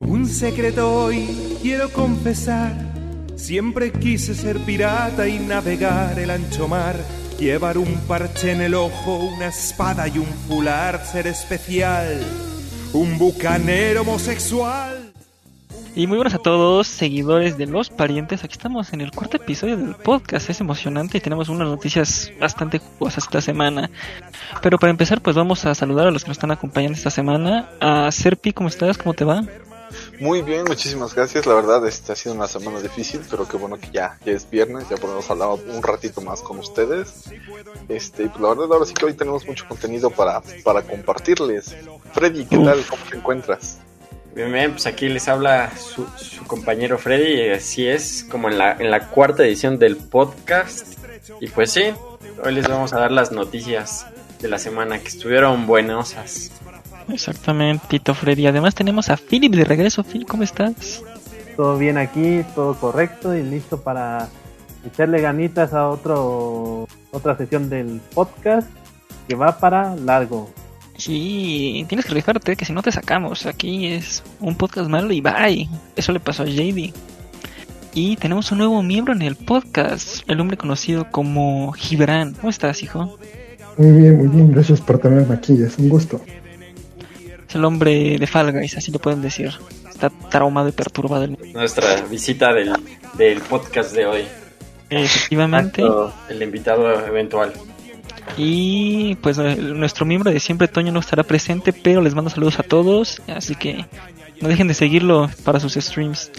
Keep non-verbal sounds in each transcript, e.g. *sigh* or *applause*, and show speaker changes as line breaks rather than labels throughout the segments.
Un secreto hoy quiero confesar. Siempre quise ser pirata y navegar el ancho mar. Llevar un parche en el ojo, una espada y un fular, ser especial. Un bucanero homosexual.
Y muy buenas a todos, seguidores de los parientes. Aquí estamos en el cuarto episodio del podcast. Es emocionante y tenemos unas noticias bastante jugosas esta semana. Pero para empezar, pues vamos a saludar a los que nos están acompañando esta semana. A Serpi, ¿cómo estás? ¿Cómo te va?
Muy bien, muchísimas gracias. La verdad, este ha sido una semana difícil, pero qué bueno que ya, ya es viernes, ya podemos hablar un ratito más con ustedes. Este, pues la verdad, ahora sí que hoy tenemos mucho contenido para, para compartirles. Freddy, ¿qué tal? ¿Cómo te encuentras?
Bien, bien, pues aquí les habla su, su, compañero Freddy, y así es, como en la, en la cuarta edición del podcast. Y pues sí, hoy les vamos a dar las noticias de la semana que estuvieron buenosas.
Exactamente, Tito Freddy. Además tenemos a Philip de regreso. Phil, ¿cómo estás?
Todo bien aquí, todo correcto y listo para echarle ganitas a otro otra sesión del podcast que va para largo.
Sí, tienes que fijarte que si no te sacamos, aquí es un podcast malo y bye. Eso le pasó a JD. Y tenemos un nuevo miembro en el podcast, el hombre conocido como Gibran. ¿Cómo estás, hijo?
Muy bien, muy bien, gracias por tenerme aquí, es un gusto.
Es el hombre de Fall Guys, así lo pueden decir. Está traumado y perturbado.
Nuestra visita del, del podcast de hoy.
Efectivamente.
El invitado eventual.
Y pues nuestro miembro de siempre, Toño, no estará presente, pero les mando saludos a todos. Así que no dejen de seguirlo para sus streams.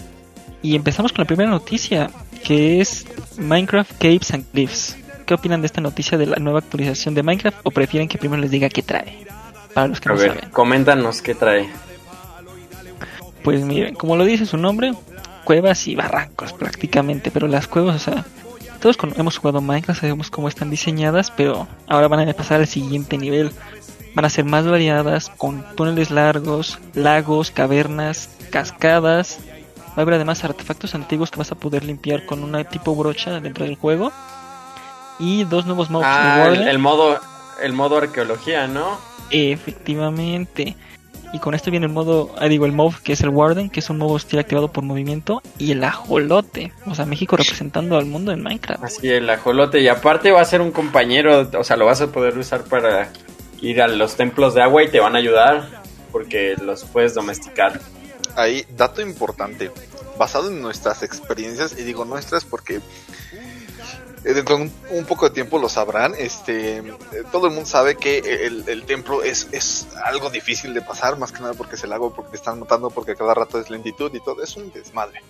Y empezamos con la primera noticia, que es Minecraft Caves and Cliffs. ¿Qué opinan de esta noticia de la nueva actualización de Minecraft o prefieren que primero les diga qué trae? Para los que
a
no
ver,
saben.
coméntanos qué trae.
Pues miren, como lo dice su nombre, cuevas y barrancos prácticamente, pero las cuevas, o sea, todos hemos jugado Minecraft, sabemos cómo están diseñadas, pero ahora van a pasar al siguiente nivel. Van a ser más variadas, con túneles largos, lagos, cavernas, cascadas. Va a haber además artefactos antiguos que vas a poder limpiar con una tipo brocha dentro del juego. Y dos nuevos modos
ah, el, el, modo el modo arqueología, ¿no?
Efectivamente. Y con esto viene el modo, ah, digo, el mob que es el Warden, que es un modo hostil activado por movimiento, y el ajolote, o sea, México representando al mundo en Minecraft.
Así, el ajolote, y aparte va a ser un compañero, o sea, lo vas a poder usar para ir a los templos de agua y te van a ayudar, porque los puedes domesticar.
Ahí, dato importante, basado en nuestras experiencias, y digo nuestras porque dentro de un, un, poco de tiempo lo sabrán. Este, todo el mundo sabe que el, el, templo es, es algo difícil de pasar, más que nada porque es el agua, porque te están notando, porque cada rato es lentitud y todo. Es un desmadre.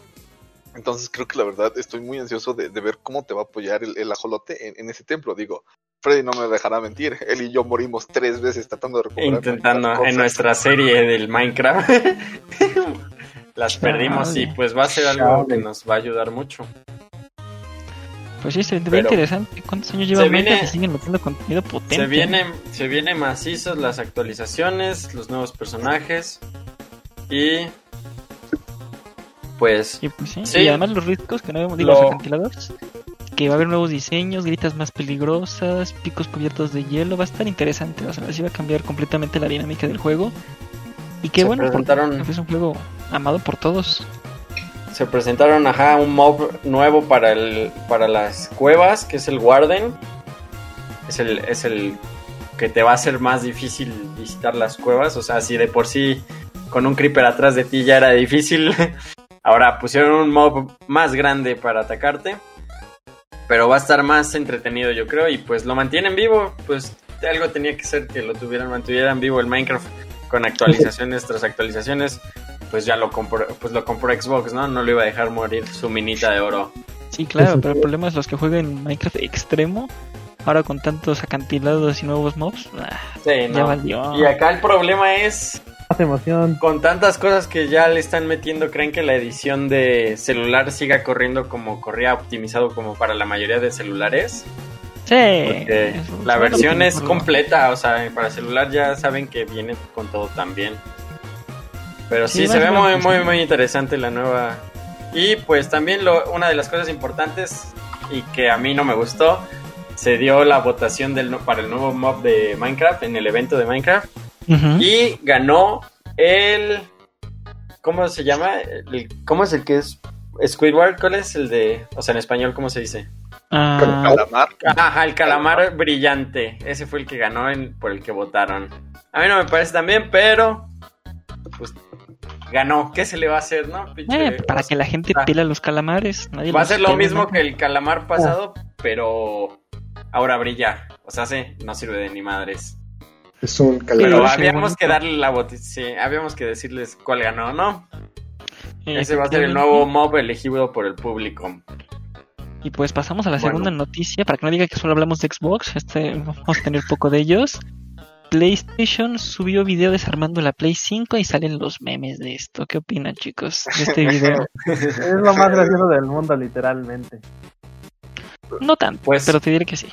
Entonces creo que la verdad estoy muy ansioso de, de ver cómo te va a apoyar el, el ajolote en, en, ese templo. Digo, Freddy no me dejará mentir. *laughs* Él y yo morimos tres veces tratando de recuperar.
Intentando en nuestra serie del Minecraft. *laughs* Las perdimos y pues va a ser algo que nos va a ayudar mucho.
Pues sí, se ve Pero interesante. ¿Cuántos años lleva Minecraft y siguen metiendo contenido potente?
Se vienen, se vienen macizos las actualizaciones, los nuevos personajes y pues,
y, pues sí. Sí. y además los riscos que no vemos, digo, lo... los acantilados, que va a haber nuevos diseños, gritas más peligrosas, picos cubiertos de hielo, va a estar interesante, o sea, así va a cambiar completamente la dinámica del juego. Y qué
se
bueno,
presentaron...
porque es un juego amado por todos
se presentaron ajá un mob nuevo para el para las cuevas que es el Warden. Es el es el que te va a hacer más difícil visitar las cuevas. O sea si de por sí con un creeper atrás de ti ya era difícil *laughs* ahora pusieron un mob más grande para atacarte. Pero va a estar más entretenido yo creo y pues lo mantienen vivo. Pues algo tenía que ser que lo tuvieran mantuvieran vivo el Minecraft con actualizaciones tras actualizaciones pues ya lo compró, pues lo compró Xbox, ¿no? No lo iba a dejar morir su minita de oro.
Sí, claro, pero el problema es los que juegan Minecraft extremo, ahora con tantos acantilados y nuevos mobs, ah,
sí,
ya
no.
valió.
Y acá el problema es
Más emoción.
con tantas cosas que ya le están metiendo, creen que la edición de celular siga corriendo como corría optimizado como para la mayoría de celulares.
Sí.
Porque la versión es completa, o sea, para celular ya saben que viene con todo también. Pero sí,
Sí,
se ve muy, muy, muy interesante la nueva. Y pues también lo, una de las cosas importantes y que a mí no me gustó, se dio la votación del, para el nuevo mob de Minecraft en el evento de Minecraft y ganó el ¿Cómo se llama? El- ¿Cómo es el que es Squidward? ¿Cuál es el de. O sea, en español, ¿cómo se dice?
Ah,
Calamar.
Ajá, el calamar brillante. Ese fue el que ganó en- por el que votaron. A mí no me parece tan bien, pero. Ganó. ¿Qué se le va a hacer, no? Pinche-
eh, para que la gente
Ah.
pela los calamares. nadie
Va a ser lo mismo
¿no?
que el calamar pasado, pero. Ahora brilla. O sea, sí, no sirve de ni madres.
Es un
Pero
calamar.
sí,
habíamos que darle la votación. Sí, habíamos que decirles cuál ganó, ¿no?
Eh,
Ese va a ser el nuevo mob elegido por el público.
Y pues pasamos a la
Bueno.
segunda noticia, para que no diga que solo hablamos de Xbox, este, vamos a tener poco de ellos. PlayStation subió video desarmando la Play 5 y salen los memes de esto. ¿Qué opinan chicos de este video? *laughs*
Es lo más gracioso del mundo, literalmente.
No tanto,
Pues-
pero te diré que sí.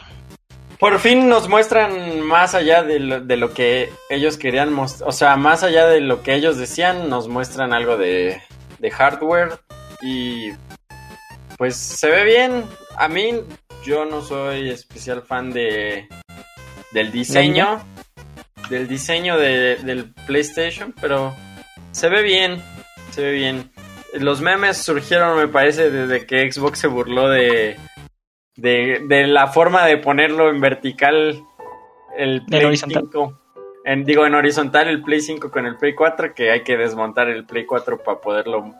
Por fin nos muestran más allá de lo, de lo que ellos querían mostrar, o sea, más allá de lo que ellos decían, nos muestran algo de, de hardware y pues se ve bien. A mí yo no soy especial fan de del diseño, del diseño de- del PlayStation, pero se ve bien, se ve bien. Los memes surgieron, me parece, desde que Xbox se burló de de, de la forma de ponerlo en vertical el Play
horizontal.
5. En, digo, en horizontal el Play 5 con el Play 4, que hay que desmontar el Play 4 para poderlo...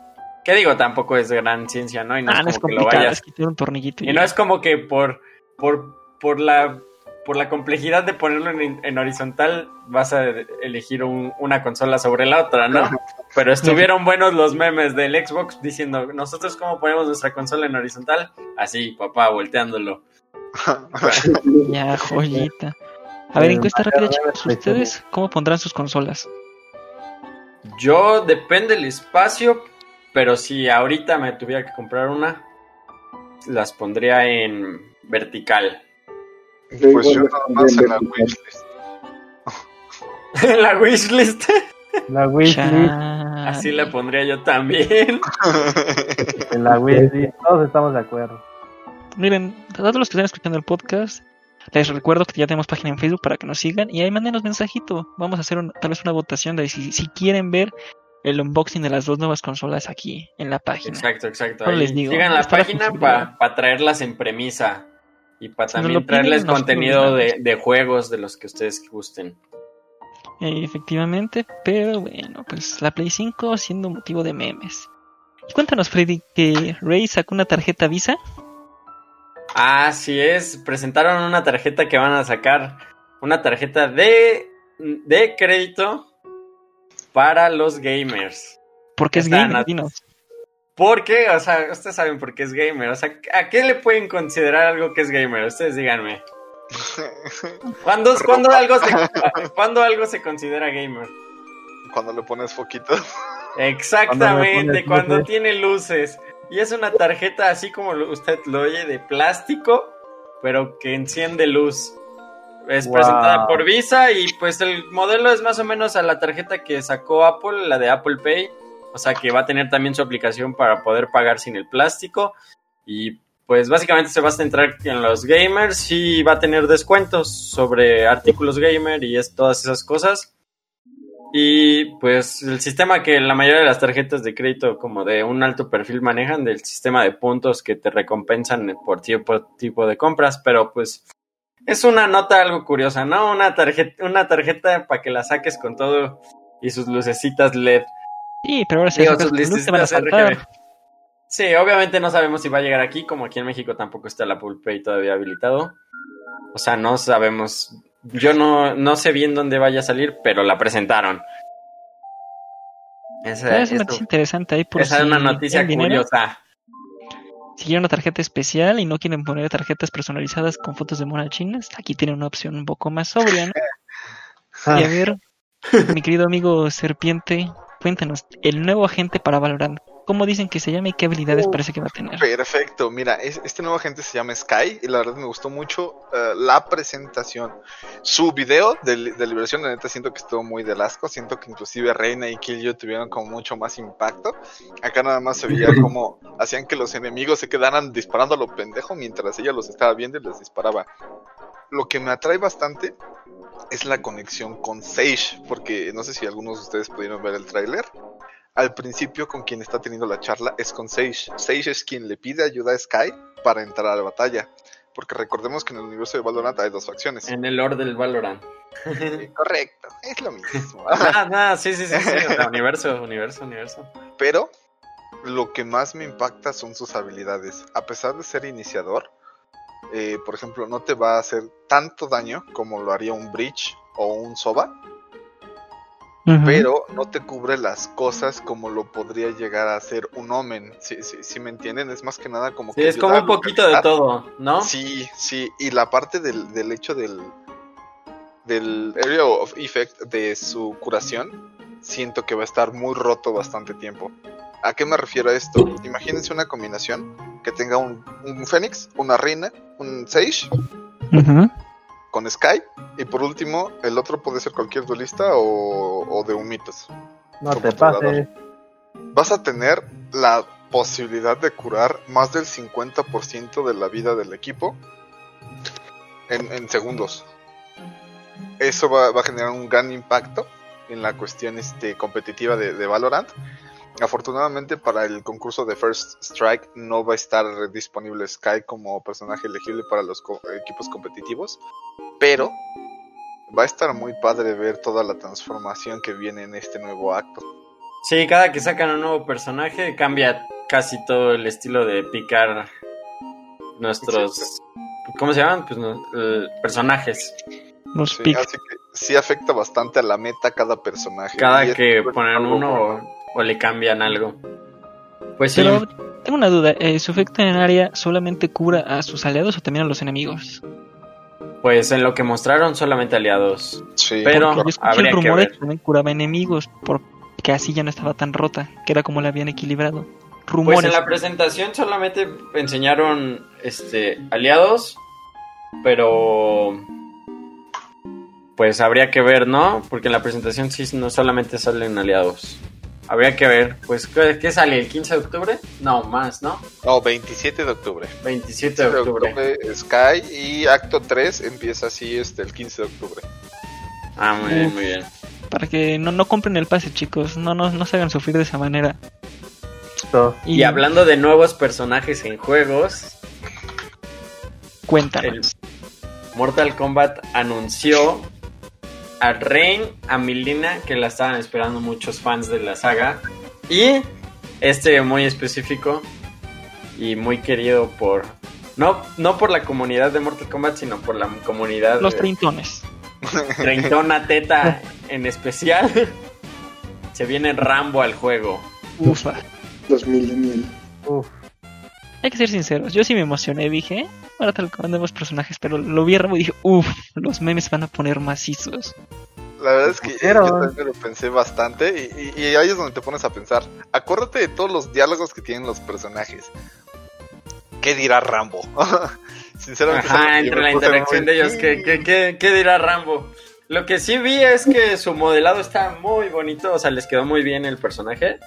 Que digo, tampoco es gran ciencia, ¿no? Y no
ah,
es
no es
como que lo vayas...
es un tornillito.
Y no es como que por, por, por la por la complejidad de ponerlo en, en horizontal vas a elegir un- una consola sobre la otra, ¿no? Pero estuvieron buenos los memes del Xbox diciendo, nosotros cómo ponemos nuestra consola en horizontal, así, papá, volteándolo. *laughs*
Ya, joyita. A ver,
Eh,
encuesta
Mario,
rápida, chicos. ¿Ustedes cómo pondrán sus consolas?
Yo depende del espacio, pero si ahorita me tuviera que comprar una, las pondría en vertical.
Pues yo nada más *laughs* en la wishlist.
la wishlist,
La wishlist,
así la pondría yo también. *laughs*
en la wishlist, todos estamos de acuerdo.
Miren, a todos los que están escuchando el podcast, les recuerdo que ya tenemos página en Facebook para que nos sigan y ahí mándenos mensajito. Vamos a hacer un- tal vez una votación de si, si quieren ver el unboxing de las dos nuevas consolas aquí en la página.
Exacto, exacto. Ahí
les digo,
sigan la página para traerlas en premisa y para también
piden,
traerles contenido de, de juegos de los que ustedes gusten.
Eh, efectivamente, pero bueno, pues la Play 5 siendo motivo de memes. Y cuéntanos, Freddy, que Ray sacó una tarjeta Visa.
Así es, presentaron una tarjeta que van a sacar, una tarjeta de, de crédito para los gamers.
Porque es gamer, dinos.
¿Por qué? O sea, ustedes saben por qué es gamer. O sea, ¿a qué le pueden considerar algo que es gamer? Ustedes díganme. ¿Cuándo, *laughs* cuándo algo, se, ¿cuándo algo se considera gamer?
Cuando le pones foquitos.
Exactamente,
Cuando
tiene luces. Y es una tarjeta así como usted lo oye de plástico, pero que enciende luz. Es
Wow.
presentada por Visa y pues el modelo es más o menos a la tarjeta que sacó Apple, la de Apple Pay. O sea que va a tener también su aplicación para poder pagar sin el plástico. Y pues básicamente se va a centrar en los gamers y va a tener descuentos sobre artículos gamer y es todas esas cosas. Y pues el sistema que la mayoría de las tarjetas de crédito como de un alto perfil manejan, del sistema de puntos que te recompensan por tipo, tipo de compras, pero pues es una nota algo curiosa, ¿no? Una tarjeta, una tarjeta para que la saques con todo y sus lucecitas LED.
Sí, pero ahora se luz, te van a saltar.
Sí, obviamente no sabemos si va a llegar aquí, como aquí en México tampoco está el Apple Pay todavía habilitado. O sea, no sabemos. Yo no, no sé bien dónde vaya a salir, pero la presentaron. Esa,
Es una noticia interesante ahí por
esa
si
es una noticia curiosa.
Si quieren una tarjeta especial y no quieren poner tarjetas personalizadas con fotos de monas chinas, aquí tienen una opción un poco más sobria, ¿no?
Ah, *laughs*
Y a ver, mi querido amigo Serpiente, cuéntanos, el nuevo agente para Valorant, ¿cómo dicen que se llama y qué habilidades parece que va a tener?
Perfecto, mira, es- este nuevo agente se llama Sky y la verdad me gustó mucho eh, la presentación. Su video de, de liberación, la neta siento que estuvo muy del asco, siento que inclusive Reina y Killjoy tuvieron como mucho más impacto. Acá nada más se veía como hacían que los enemigos se quedaran disparando a lo pendejo mientras ella los estaba viendo y les disparaba. Lo que me atrae bastante es la conexión con Sage, porque no sé si algunos de ustedes pudieron ver el tráiler. al principio con quien está teniendo la charla es con Sage. Sage es quien le pide ayuda a Sky para entrar a la batalla. Porque recordemos que en el universo de Valorant hay dos facciones.
En el lore del Valorant. *laughs*
Correcto, es lo mismo. *laughs*
Ah, no, sí, sí, sí, sí. o sea, universo, universo, universo.
Pero lo que más me impacta son sus habilidades. A pesar de ser iniciador, eh, por ejemplo, no te va a hacer tanto daño como lo haría un Breach o un Soba, pero no te cubre las cosas como lo podría llegar a hacer un Omen. Si, si, si me entienden, es más que nada como
Sí,
que.
es como un poquito de todo, ¿no?
Sí, sí, y la parte del, del hecho del, del Area of Effect de su curación, siento que va a estar muy roto bastante tiempo. ¿A qué me refiero a esto? Imagínense una combinación que tenga un, un Fénix, una Reina, un Sage con Sky, y por último, el otro puede ser cualquier duelista o, o de humitos.
No te pases.
Vas a tener la posibilidad de curar más del 50% de la vida del equipo en, en segundos. Eso va, va a generar un gran impacto en la cuestión este, competitiva de, de Valorant. Afortunadamente para el concurso de First Strike no va a estar disponible Sky como personaje elegible para los co- equipos competitivos, pero va a estar muy padre ver toda la transformación que viene en este nuevo acto.
Sí, cada que sacan un nuevo personaje cambia casi todo el estilo de picar nuestros... ¿Cómo se llaman? Pues no- eh, personajes.
Los
Sí, así que sí afecta bastante a la meta cada personaje.
Cada
Y
que ponen uno
bueno.
O, le cambian algo. Pues sí,
Pero tengo una duda. eh, ¿Su efecto en área solamente cura a sus aliados o también a los enemigos?
pues en lo que mostraron solamente aliados.
Sí,
Pero-
yo escuché
habría que
rumores
ver.
que también curaba enemigos porque así ya no estaba tan rota, que era como la habían equilibrado.
Pues
Rumores.
en la presentación solamente enseñaron este aliados, pero pues habría que ver, ¿no? Porque en la presentación sí no solamente salen aliados. Habría que ver, pues ¿qué, qué sale el 15 de octubre? No, más, ¿no?
No, 27 de octubre.
27
de
de octubre.
octubre Sky y acto 3 empieza así este el 15 de octubre.
Ah, muy bien, muy bien.
Para que no, no compren el pase, chicos. No, no, no se hagan sufrir de esa manera.
Y hablando de nuevos personajes en juegos,
Cuéntanos.
el Mortal Kombat anunció a Rain, a Milena, que la estaban esperando muchos fans de la saga, y este muy específico y muy querido por no no por la comunidad de Mortal Kombat, sino por la comunidad
Los
de
treintones.
treintona teta *laughs* en especial. Se viene Rambo al juego.
Ufa.
Los millennials.
Uf,
Hay que ser sinceros. Yo sí me emocioné. Dije, "Eh, ahora tal como nuevos personajes. Pero lo vi a Rambo y dije, uff, los memes van a poner macizos.
La verdad es que
Pero-
yo también lo pensé bastante y, y- y ahí es donde te pones a pensar. Acuérdate de todos los diálogos que tienen los personajes. ¿Qué dirá Rambo? *laughs* Sinceramente,
Ajá, entre la interacción
muy-
de ellos, ¿qué, qué, qué, qué dirá Rambo? Lo que sí vi es que su modelado está muy bonito, o sea, les quedó muy bien el personaje.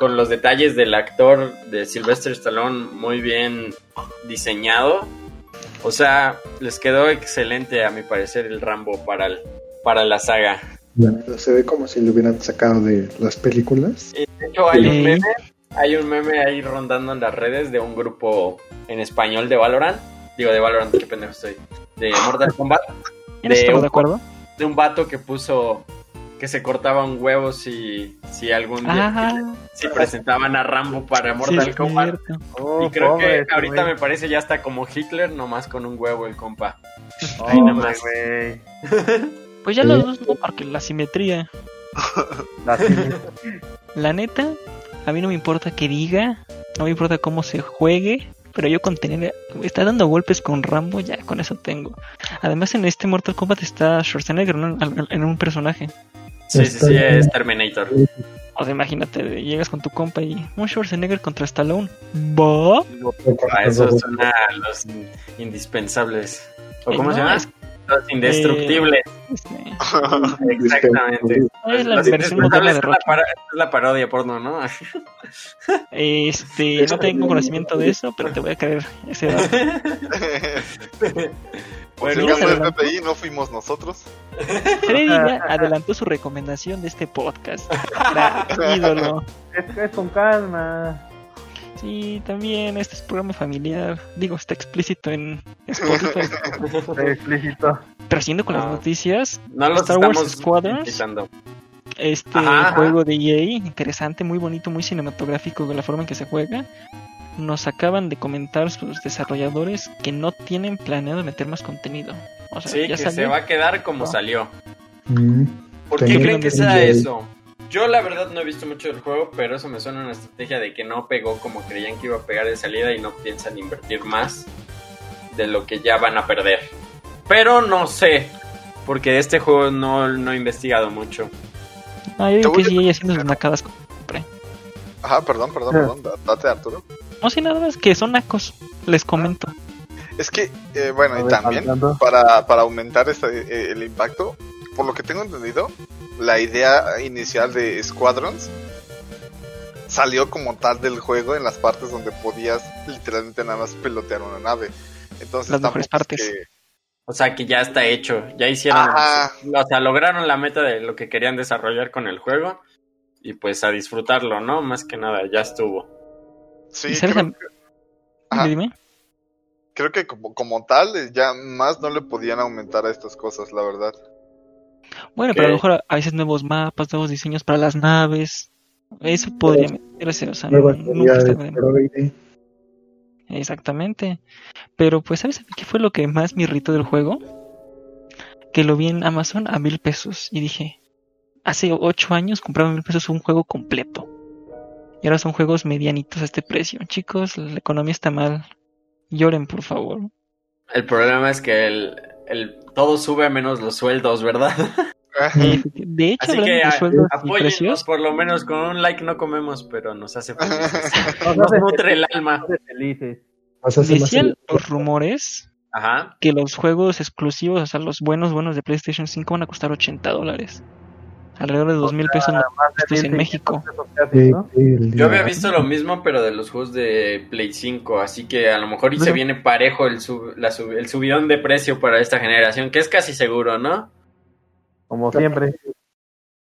Con los detalles del actor de Sylvester Stallone muy bien diseñado. O sea, les quedó excelente a mi parecer el Rambo para, el- para la saga.
Se ve como si lo hubieran sacado de las películas.
Y de hecho hay un meme, hay un meme ahí rondando en las redes de un grupo en español de Valorant. Digo, de Valorant, qué pendejo estoy. De Mortal Kombat.
¿En eso
De un-
de acuerdo?
de un vato que puso que se cortaba un huevo si, si algún día
Ah,
si presentaban a Rambo para Mortal Kombat.
uf,
Y creo
pobre
que ahorita me parece ya está como Hitler, nomás con un huevo el compa.
Pobre *laughs*
Ay, nomás.
Pues ya
Sí.
los dos no, porque la simetría. *laughs*
La.
La neta, a mí no me importa que diga, no me importa cómo se juegue, pero yo con tener, está dando golpes con Rambo, ya con eso tengo. Además en este Mortal Kombat está Schwarzenegger en un personaje.
Sí, sí, sí, es Terminator.
O sea, imagínate, llegas con tu compa y un Schwarzenegger contra Stallone. ¿Va?
A eso suena a los indispensables. ¿O cómo
No,
se llama?
es-
Los indestructibles.
Este, *laughs*
Exactamente.
es la
Los indestructibles es la, es la parodia porno, ¿no? *laughs*
Este, no tengo conocimiento de eso, pero te voy a creer ese dato. *laughs*
Bueno,
acaso
bueno.
el FBI no fuimos nosotros.
Freddy ya adelantó su recomendación de este podcast. Ídolo.
Es, es con calma.
Sí, también este es programa familiar. Digo, está explícito en Spotify. *laughs*
Está explícito.
Pero siguiendo con las
Ah.
noticias,
No los
Star Wars
invitando.
este
Ajá, ajá.
juego de EA, interesante, muy bonito, muy cinematográfico de la forma en que se juega. Nos acaban de comentar sus desarrolladores que no tienen planeado meter más contenido. O sea,
Sí,
ya
que
salió.
se va a quedar como
No.
salió.
Mm,
¿Por qué creen que sea eso? Yo la verdad no he visto mucho del juego, pero eso me suena a una estrategia de que no pegó como creían que iba a pegar de salida y no piensan invertir más de lo que ya van a perder. Pero no sé, porque de este juego no, no he investigado mucho.
Ah, yo digo que
voy a-
es EA haciendo sus nacadas.
Ajá, perdón, perdón, perdón. da- Date, Arturo.
No sé nada más que son nacos. Les comento.
Es que, eh, bueno, y también,
hablando.
para, para aumentar este, eh, el impacto, por lo que tengo entendido, la idea inicial de Squadrons salió como tal del juego en las partes donde podías literalmente nada más pelotear una nave. Entonces,
Las mejores partes.
que-
O sea que ya está hecho, ya hicieron,
Ajá.
o sea, lograron la meta de lo que querían desarrollar con el juego y pues a disfrutarlo, ¿no? Más que nada, ya estuvo.
Sí,
¿Y sabes
creo, Ajá.
Dime,
creo que como, como tal, ya más no le podían aumentar a estas cosas, la verdad.
Bueno, pero a lo mejor a veces nuevos mapas, nuevos diseños para las naves. Eso podría meterse, o sea,
de.
Exactamente. Pero pues, ¿sabes qué fue lo que más me irritó del juego? Que lo vi en Amazon a mil pesos y dije, hace ocho años compraba a mil pesos un juego completo. Y ahora son juegos medianitos a este precio. Chicos, la economía está mal. Lloren, por favor.
El problema es que el, el todo sube menos los sueldos, ¿verdad?
Eh, De hecho,
Así que
de
a-
sueldos y
apóyennos, por lo menos con un like no comemos, pero nos hace felices. *laughs*
Nos *laughs*
Nos
hace
nutre el alma.
nos hace felices.
Decían los rumores
Ajá.
que los juegos exclusivos, o sea, los buenos, buenos de PlayStation 5 van a costar 80 dólares. Alrededor de dos mil pesos en
1500
México.
Yo había visto lo mismo, pero de los juegos de Play 5, así que a lo mejor y se viene parejo el, sub- la sub- el subidón de precio para esta generación, que es casi seguro, ¿no?
Como siempre.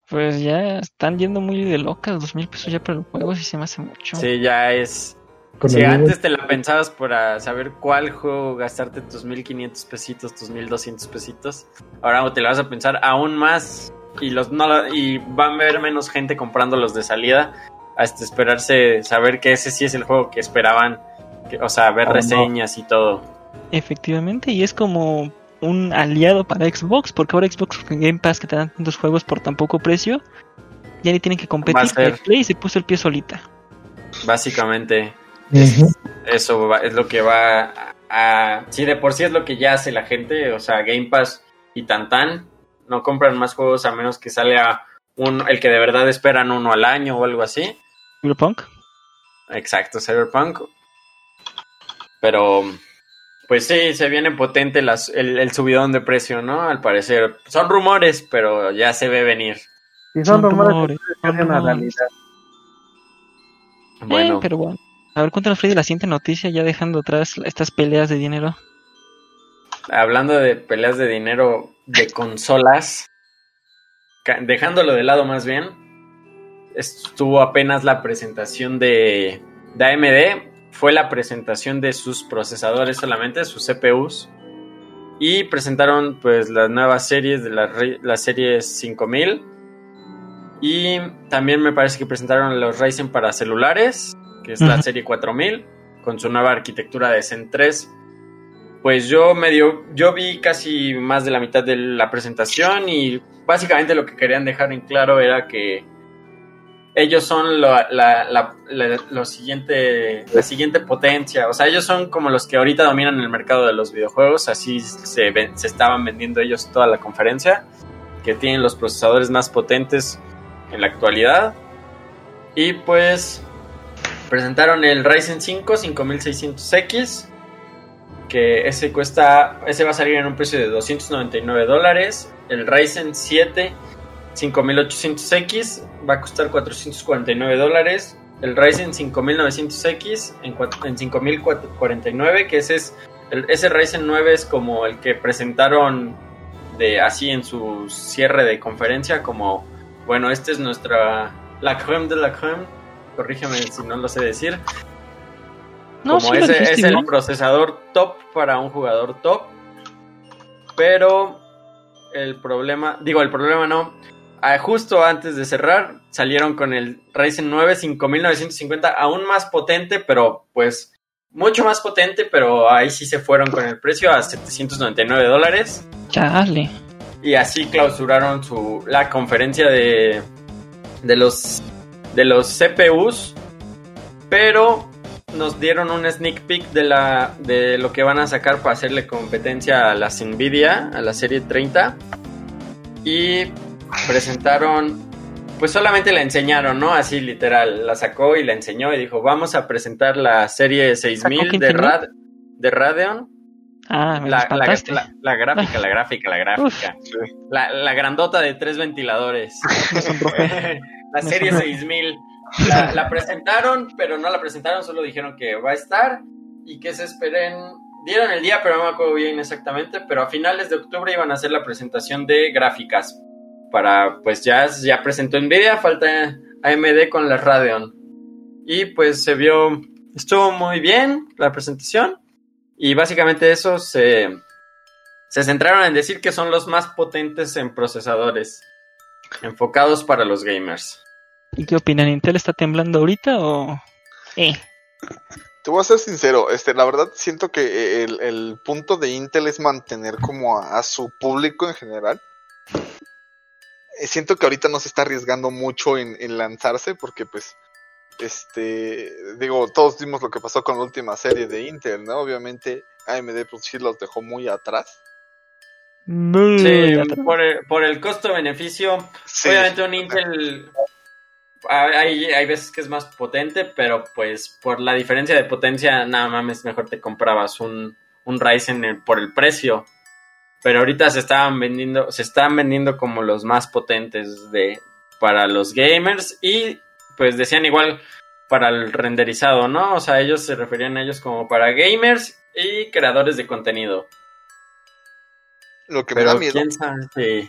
Pues ya están yendo muy de locas, dos mil pesos ya para los juegos y se me hace mucho.
Sí, ya es...
con
Si antes te la pensabas para saber cuál juego gastarte tus 1500 pesitos, tus 1200 pesitos, ahora te la vas a pensar aún más y los no y van a haber menos gente comprando los de salida hasta esperarse saber que ese sí es el juego que esperaban, que- o sea, ver
Oh, no.
reseñas y todo.
Efectivamente, y es como un aliado para Xbox, porque ahora Xbox con Game Pass que te dan tantos juegos por tan poco precio, ya ni tienen que competir. El Play se puso el pie solita.
Básicamente eso va- es lo que va a, a- sí de por sí es lo que ya hace la gente, o sea, Game Pass y Tantan no compran más juegos a menos que salga un el que de verdad esperan uno al año o algo así.
Cyberpunk.
Exacto, Cyberpunk. Pero, pues sí, se viene potente las- el, el subidón de precio, ¿no? Al parecer. Son rumores, pero ya se ve venir.
Si son rumores.
Bueno,
Eh, pero bueno. A ver, cuéntanos, Freddy, la siguiente noticia, ya dejando atrás estas peleas de dinero.
hablando de peleas de dinero de consolas, dejándolo de lado más bien, estuvo apenas la presentación de, de AMD, fue la presentación de sus procesadores solamente, sus CPUs, y presentaron pues las nuevas series de las, las series 5000, y también me parece que presentaron los Ryzen para celulares, que es la serie 4000, con su nueva arquitectura de Zen 3. Pues yo medio, yo vi casi más de la mitad de la presentación y básicamente lo que querían dejar en claro era que ellos son la, lo siguiente, la siguiente potencia, o sea, ellos son como los que ahorita dominan el mercado de los videojuegos, así se, se estaban vendiendo ellos toda la conferencia, que tienen los procesadores más potentes en la actualidad. Y pues presentaron el Ryzen 5 5600X que ese cuesta, ese va a salir en un precio de 299 dólares. El Ryzen 7 5800X va a costar 449 dólares. El Ryzen 5900X en, en 5049, que ese es ese Ryzen 9 es como el que presentaron de así en su cierre de conferencia como bueno, este es nuestra la creme de la creme. Corrígeme si no lo sé decir
No,
como
sí
ese
dijiste
es el procesador top para un jugador top. Pero el problema, digo, el problema no. Ah, justo antes de cerrar, salieron con el Ryzen 9 5950, aún más potente, pero pues mucho más potente, pero ahí sí se fueron con el precio a 799 dólares.
Chale.
Y así clausuraron su, la conferencia de, de, los, de los CPUs. Pero nos dieron un sneak peek de, la, de lo que van a sacar para hacerle competencia a las Nvidia, a la serie 30. Y presentaron, pues solamente la enseñaron, ¿no? Así literal, la sacó y la enseñó y dijo, vamos a presentar la serie 6000 de? Rad- de Radeon.
Ah, me
La, la, la- la gráfica, la gráfica, la gráfica. La, la grandota de tres ventiladores. *laughs* *laughs* La serie
sonrojé.
6000. La, *laughs* la presentaron, pero no la presentaron, solo dijeron que va a estar y que se esperen. Dieron el día, pero no me acuerdo bien exactamente. Pero a finales de octubre iban a hacer la presentación de gráficas. Para, pues ya, ya presentó Nvidia, falta AMD con la Radeon. Y pues se vio, estuvo muy bien la presentación. Y básicamente eso se, se centraron en decir que son los más potentes en procesadores, enfocados para los gamers.
¿Y qué opinan? ¿Intel está temblando ahorita o...? Eh,
Te voy a ser sincero, este, la verdad siento que el, el punto de Intel es mantener como a, a su público en general. Eh, Siento que ahorita no se está arriesgando mucho en, en lanzarse porque pues, este, digo, todos vimos lo que pasó con la última serie de Intel, ¿no? Obviamente AMD pues sí los dejó muy atrás.
no,
Sí, por el, por el costo-beneficio,
Sí,
obviamente un Intel hay, hay veces que es más potente, pero pues por la diferencia de potencia, nada mames, mejor te comprabas un, un Ryzen en- por el precio. Pero ahorita se estaban vendiendo, se están vendiendo como los más potentes de para los gamers y pues decían igual para el renderizado, ¿no? O sea, ellos se referían a ellos como para gamers y creadores de contenido.
Lo que me da miedo
si-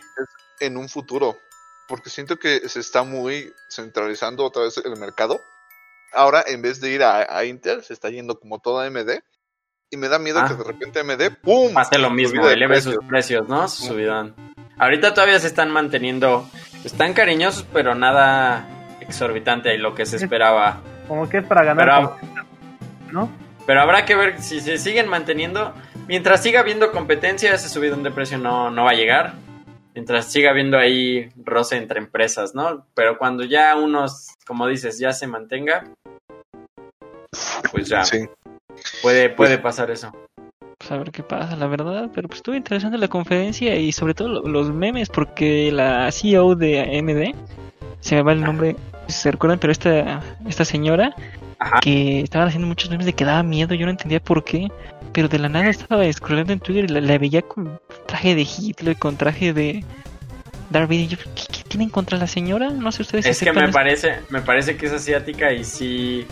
en un futuro, porque siento que se está muy centralizando otra vez el mercado. Ahora, en vez de ir a, a Intel, se está yendo como toda AMD. Y me da miedo
Ah.
que de repente AMD, ¡pum!
hace lo mismo, eleve
precio.
sus precios, ¿no? Su subidón. Ahorita todavía se están manteniendo, están cariñosos, pero nada exorbitante y lo que se esperaba.
Como que es para ganar,
Pero,
¿no?
pero habrá que ver si se siguen manteniendo. Mientras siga habiendo competencia, ese subidón de precio no, no va a llegar. Mientras siga habiendo ahí roce entre empresas, ¿no? Pero cuando ya unos, como dices, ya se mantenga, pues ya
Sí.
puede, puede pasar eso.
Pues a ver qué pasa, la verdad. Pero pues estuvo interesante la conferencia y sobre todo lo- los memes, porque la CEO de AMD, se me va el nombre, si se recuerdan, pero esta, esta señora,
Ajá.
que estaban haciendo muchos memes de que daba miedo, yo no entendía por qué. Pero de la nada estaba scrollando en Twitter y la, la veía con traje de Hitler, con traje de Darth Vader. y yo, ¿qué, qué tienen contra la señora? No sé ustedes
Es que me parece, me parece que es asiática y sí.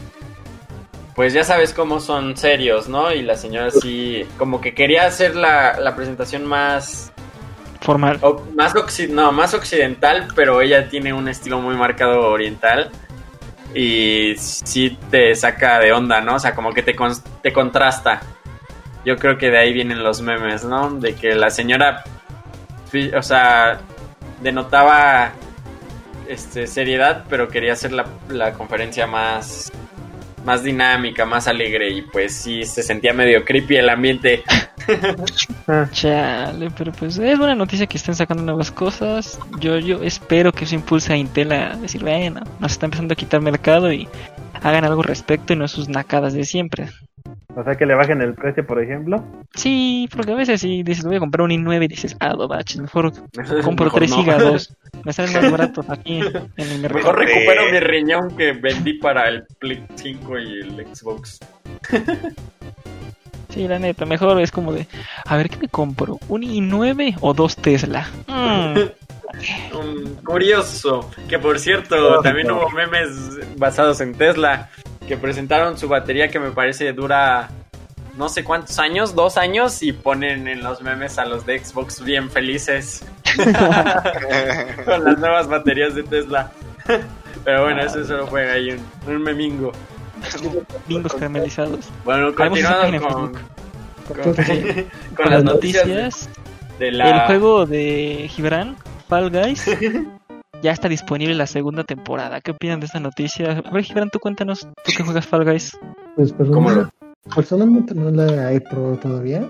Pues ya sabes cómo son serios, ¿no? Y la señora sí, como que quería hacer la, la presentación más,
formal.
o- más, no, más occidental, pero ella tiene un estilo muy marcado oriental y sí te saca de onda, ¿no? O sea, como que te, con- te contrasta. Yo creo que de ahí vienen los memes, ¿no? De que la señora, o sea, denotaba este, seriedad, pero quería hacer la, la conferencia más, más dinámica, más alegre y pues sí, se sentía medio creepy el ambiente. *laughs*
Ah,
Chale, pero pues es buena noticia que estén sacando nuevas cosas. Yo yo espero que eso impulse a Intel a decir, bueno, nos está empezando a quitar mercado y hagan algo al respecto y no sus nacadas de siempre.
O sea, que le bajen el precio, por ejemplo.
Sí, porque a veces sí dices, voy a comprar un i9 y dices, ah, no baches, mejor compro
Mejor
3
no.
gigas 2. *laughs* Me salen más baratos aquí en el mercado.
Mejor recupero mi riñón que vendí para el Play 5 y el Xbox. *laughs*
Sí, la neta, mejor es como de, a ver, ¿qué me compro? ¿Un i9 o dos Tesla? Mm, *laughs*
Um, curioso, que por cierto, también hubo memes basados en Tesla, que presentaron su batería que me parece dura no sé cuántos años, dos años, y ponen en los memes a los de Xbox bien felices *laughs* con las nuevas baterías de Tesla. *laughs* Pero bueno, eso solo fue ahí un, un memingo. *laughs*
bingos caramelizados.
Bueno, continuando con, con, *laughs* con las noticias de, la...
el juego de Gibran, Fall Guys, *laughs* ya está disponible la segunda temporada. ¿Qué opinan de esta noticia? A ver, Gibran, tú cuéntanos, tú que juegas Fall Guys.
Pues
¿Cómo
personalmente, personalmente no la he probado todavía,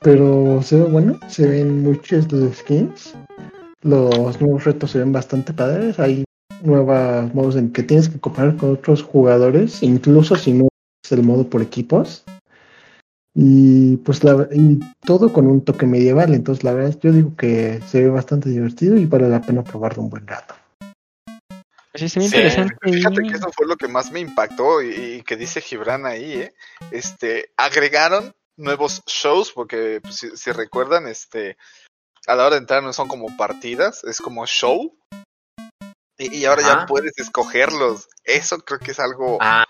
pero se ve bueno, se ven muchos de skins, los nuevos retos se ven bastante padres, hay nuevos modos en que tienes que comparar con otros jugadores, incluso si no es el modo por equipos. Y pues la, y todo con un toque medieval, entonces la verdad yo digo que se ve bastante divertido y vale la pena probarlo un buen rato.
Sí,
Sí,
interesante.
Fíjate que eso fue lo que más me impactó y, y que dice Gibran ahí, ¿eh? Este, agregaron nuevos shows, porque pues, si, si recuerdan, este, a la hora de entrar no son como partidas, es como show. Y, y ahora
Ajá.
ya puedes escogerlos. Eso creo que es algo
Ah,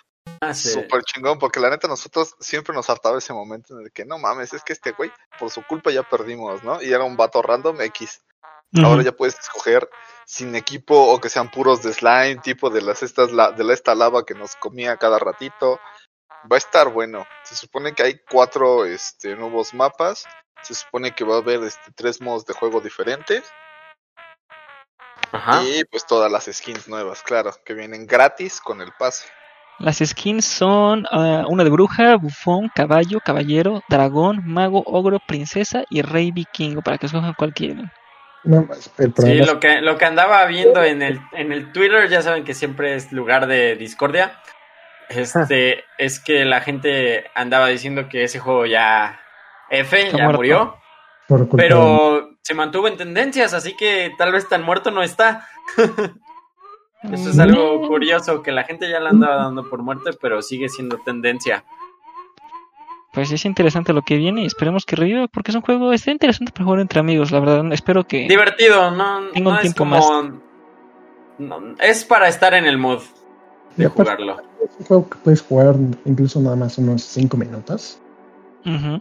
sí.
súper chingón, porque la neta nosotros siempre nos hartaba ese momento en el que no mames, es que este güey, por su culpa ya perdimos, ¿no? Y era un vato random X. Ahora ya puedes escoger sin equipo o que sean puros de slime, tipo de las estas la- de la esta lava que nos comía cada ratito. Va a estar bueno. Se supone que hay cuatro este, nuevos mapas. Se supone que va a haber este, tres modos de juego diferentes.
Ajá.
Y pues todas las skins nuevas, claro, que vienen gratis con el pase.
Las skins son ah, una de bruja, bufón, caballo, caballero, dragón, mago, ogro, princesa y rey vikingo para que escojan cuál quieren.
No el
Sí, lo que, lo que andaba viendo en el, en el Twitter, ya saben que siempre es lugar de discordia. Este, es que la gente andaba diciendo que ese juego ya F,
Está
ya
muerto.
murió. Pero se mantuvo en tendencias, así que tal vez tan muerto no está. *laughs* Eso es algo *laughs* curioso, que la gente ya la andaba dando por muerte, pero sigue siendo tendencia.
Pues es interesante lo que viene y esperemos que reviva porque es un juego, está interesante para jugar entre amigos, la verdad. Espero que...
Divertido, no,
Tengo un
no es
tiempo
como... no, es para estar en el mood de jugarlo.
es un juego que puedes jugar incluso nada más unos 5 minutos.
Ujú.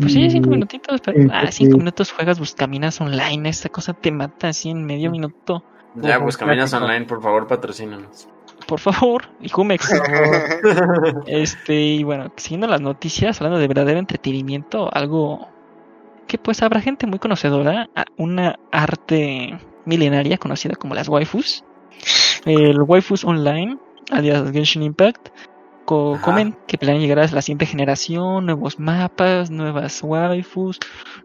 Pues sí, cinco
Y-
minutitos, pero...
eh,
Ah, cinco minutos juegas buscaminas online, esta cosa te mata así en medio minuto.
Ya, pues Caminas. Online, por favor, patrocínanos.
Por favor, *laughs* y Jumex. *laughs* Este, y bueno, siguiendo las noticias, hablando de verdadero entretenimiento, algo que pues habrá gente muy conocedora, a- una arte milenaria conocida como las waifus. El waifus online, alias Genshin Impact, co- comen que planean llegar a la siguiente generación, nuevos mapas, nuevas waifus,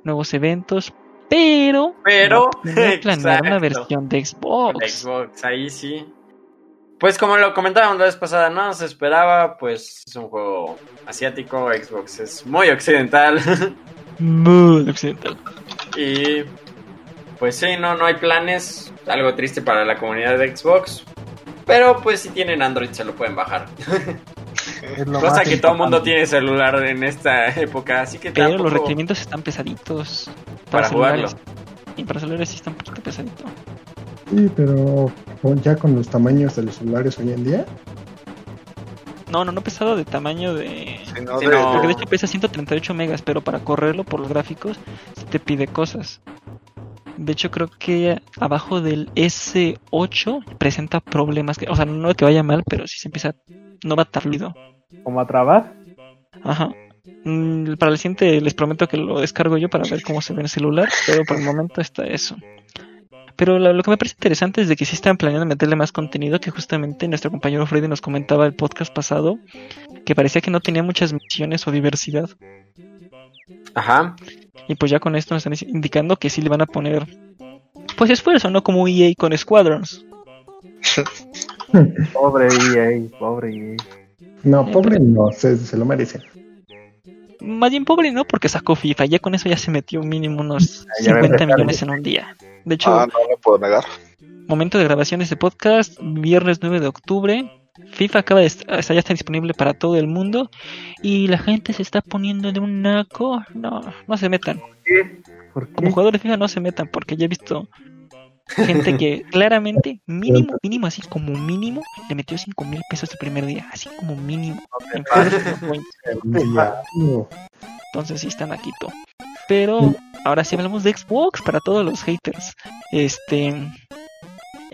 nuevos eventos, pero,
Pero,
planean *laughs* planear una versión de Xbox.
De Xbox, ahí sí. Pues como lo comentábamos la vez pasada, no se esperaba, pues es un juego asiático, Xbox es muy occidental *laughs*
Muy occidental.
y pues sí, no, no hay planes, algo triste para la comunidad de Xbox, pero pues si tienen Android se lo pueden bajar. *laughs*
Es lo
Cosa
más
que todo el mundo tiene celular en esta época, así que
Pero los requerimientos están pesaditos.
Para
celulares.
jugarlo.
Y para celulares sí está un poquito pesadito.
Sí, pero ya con los tamaños de los celulares hoy en día,
No, no, no pesado de tamaño de...
Si no,
Sí,
de-
no.
Porque de hecho pesa 138 megas, pero para correrlo por los gráficos sí te pide cosas. De hecho creo que abajo del S8 presenta problemas. Que, o sea, no que vaya mal, pero sí se empieza... No va tan fluido.
Como a trabar.
Ajá. Mm, para el siguiente les prometo que lo descargo yo para ver cómo se ve en el celular, pero por el momento está eso. Pero lo, lo que me parece interesante es de que sí están planeando meterle más contenido, que justamente nuestro compañero Freddy nos comentaba el podcast pasado, que parecía que no tenía muchas misiones o diversidad.
Ajá.
Y pues ya con esto nos están indicando que sí le van a poner pues esfuerzo, no como EA con Squadrons. *laughs*
Pobre EA, pobre EA.
No, pobre no, se, se lo merece.
Más bien pobre, ¿no? Porque sacó FIFA, ya con eso ya se metió mínimo unos
Ah, ya me
50
empezaron.
millones en un día. De hecho,
Ah, no lo puedo negar.
Momento de grabación de este podcast, viernes 9 de octubre. FIFA acaba de est- o sea, ya está disponible para todo el mundo y la gente se está poniendo de un naco. No, no se metan.
¿Por qué?
Como jugador de FIFA no se metan porque ya he visto gente que claramente, *laughs* mínimo, mínimo, así como mínimo, le metió 5 mil pesos el primer día. Así como mínimo. en. Entonces sí están aquí todo. Pero ahora sí hablamos de Xbox para todos los haters. Este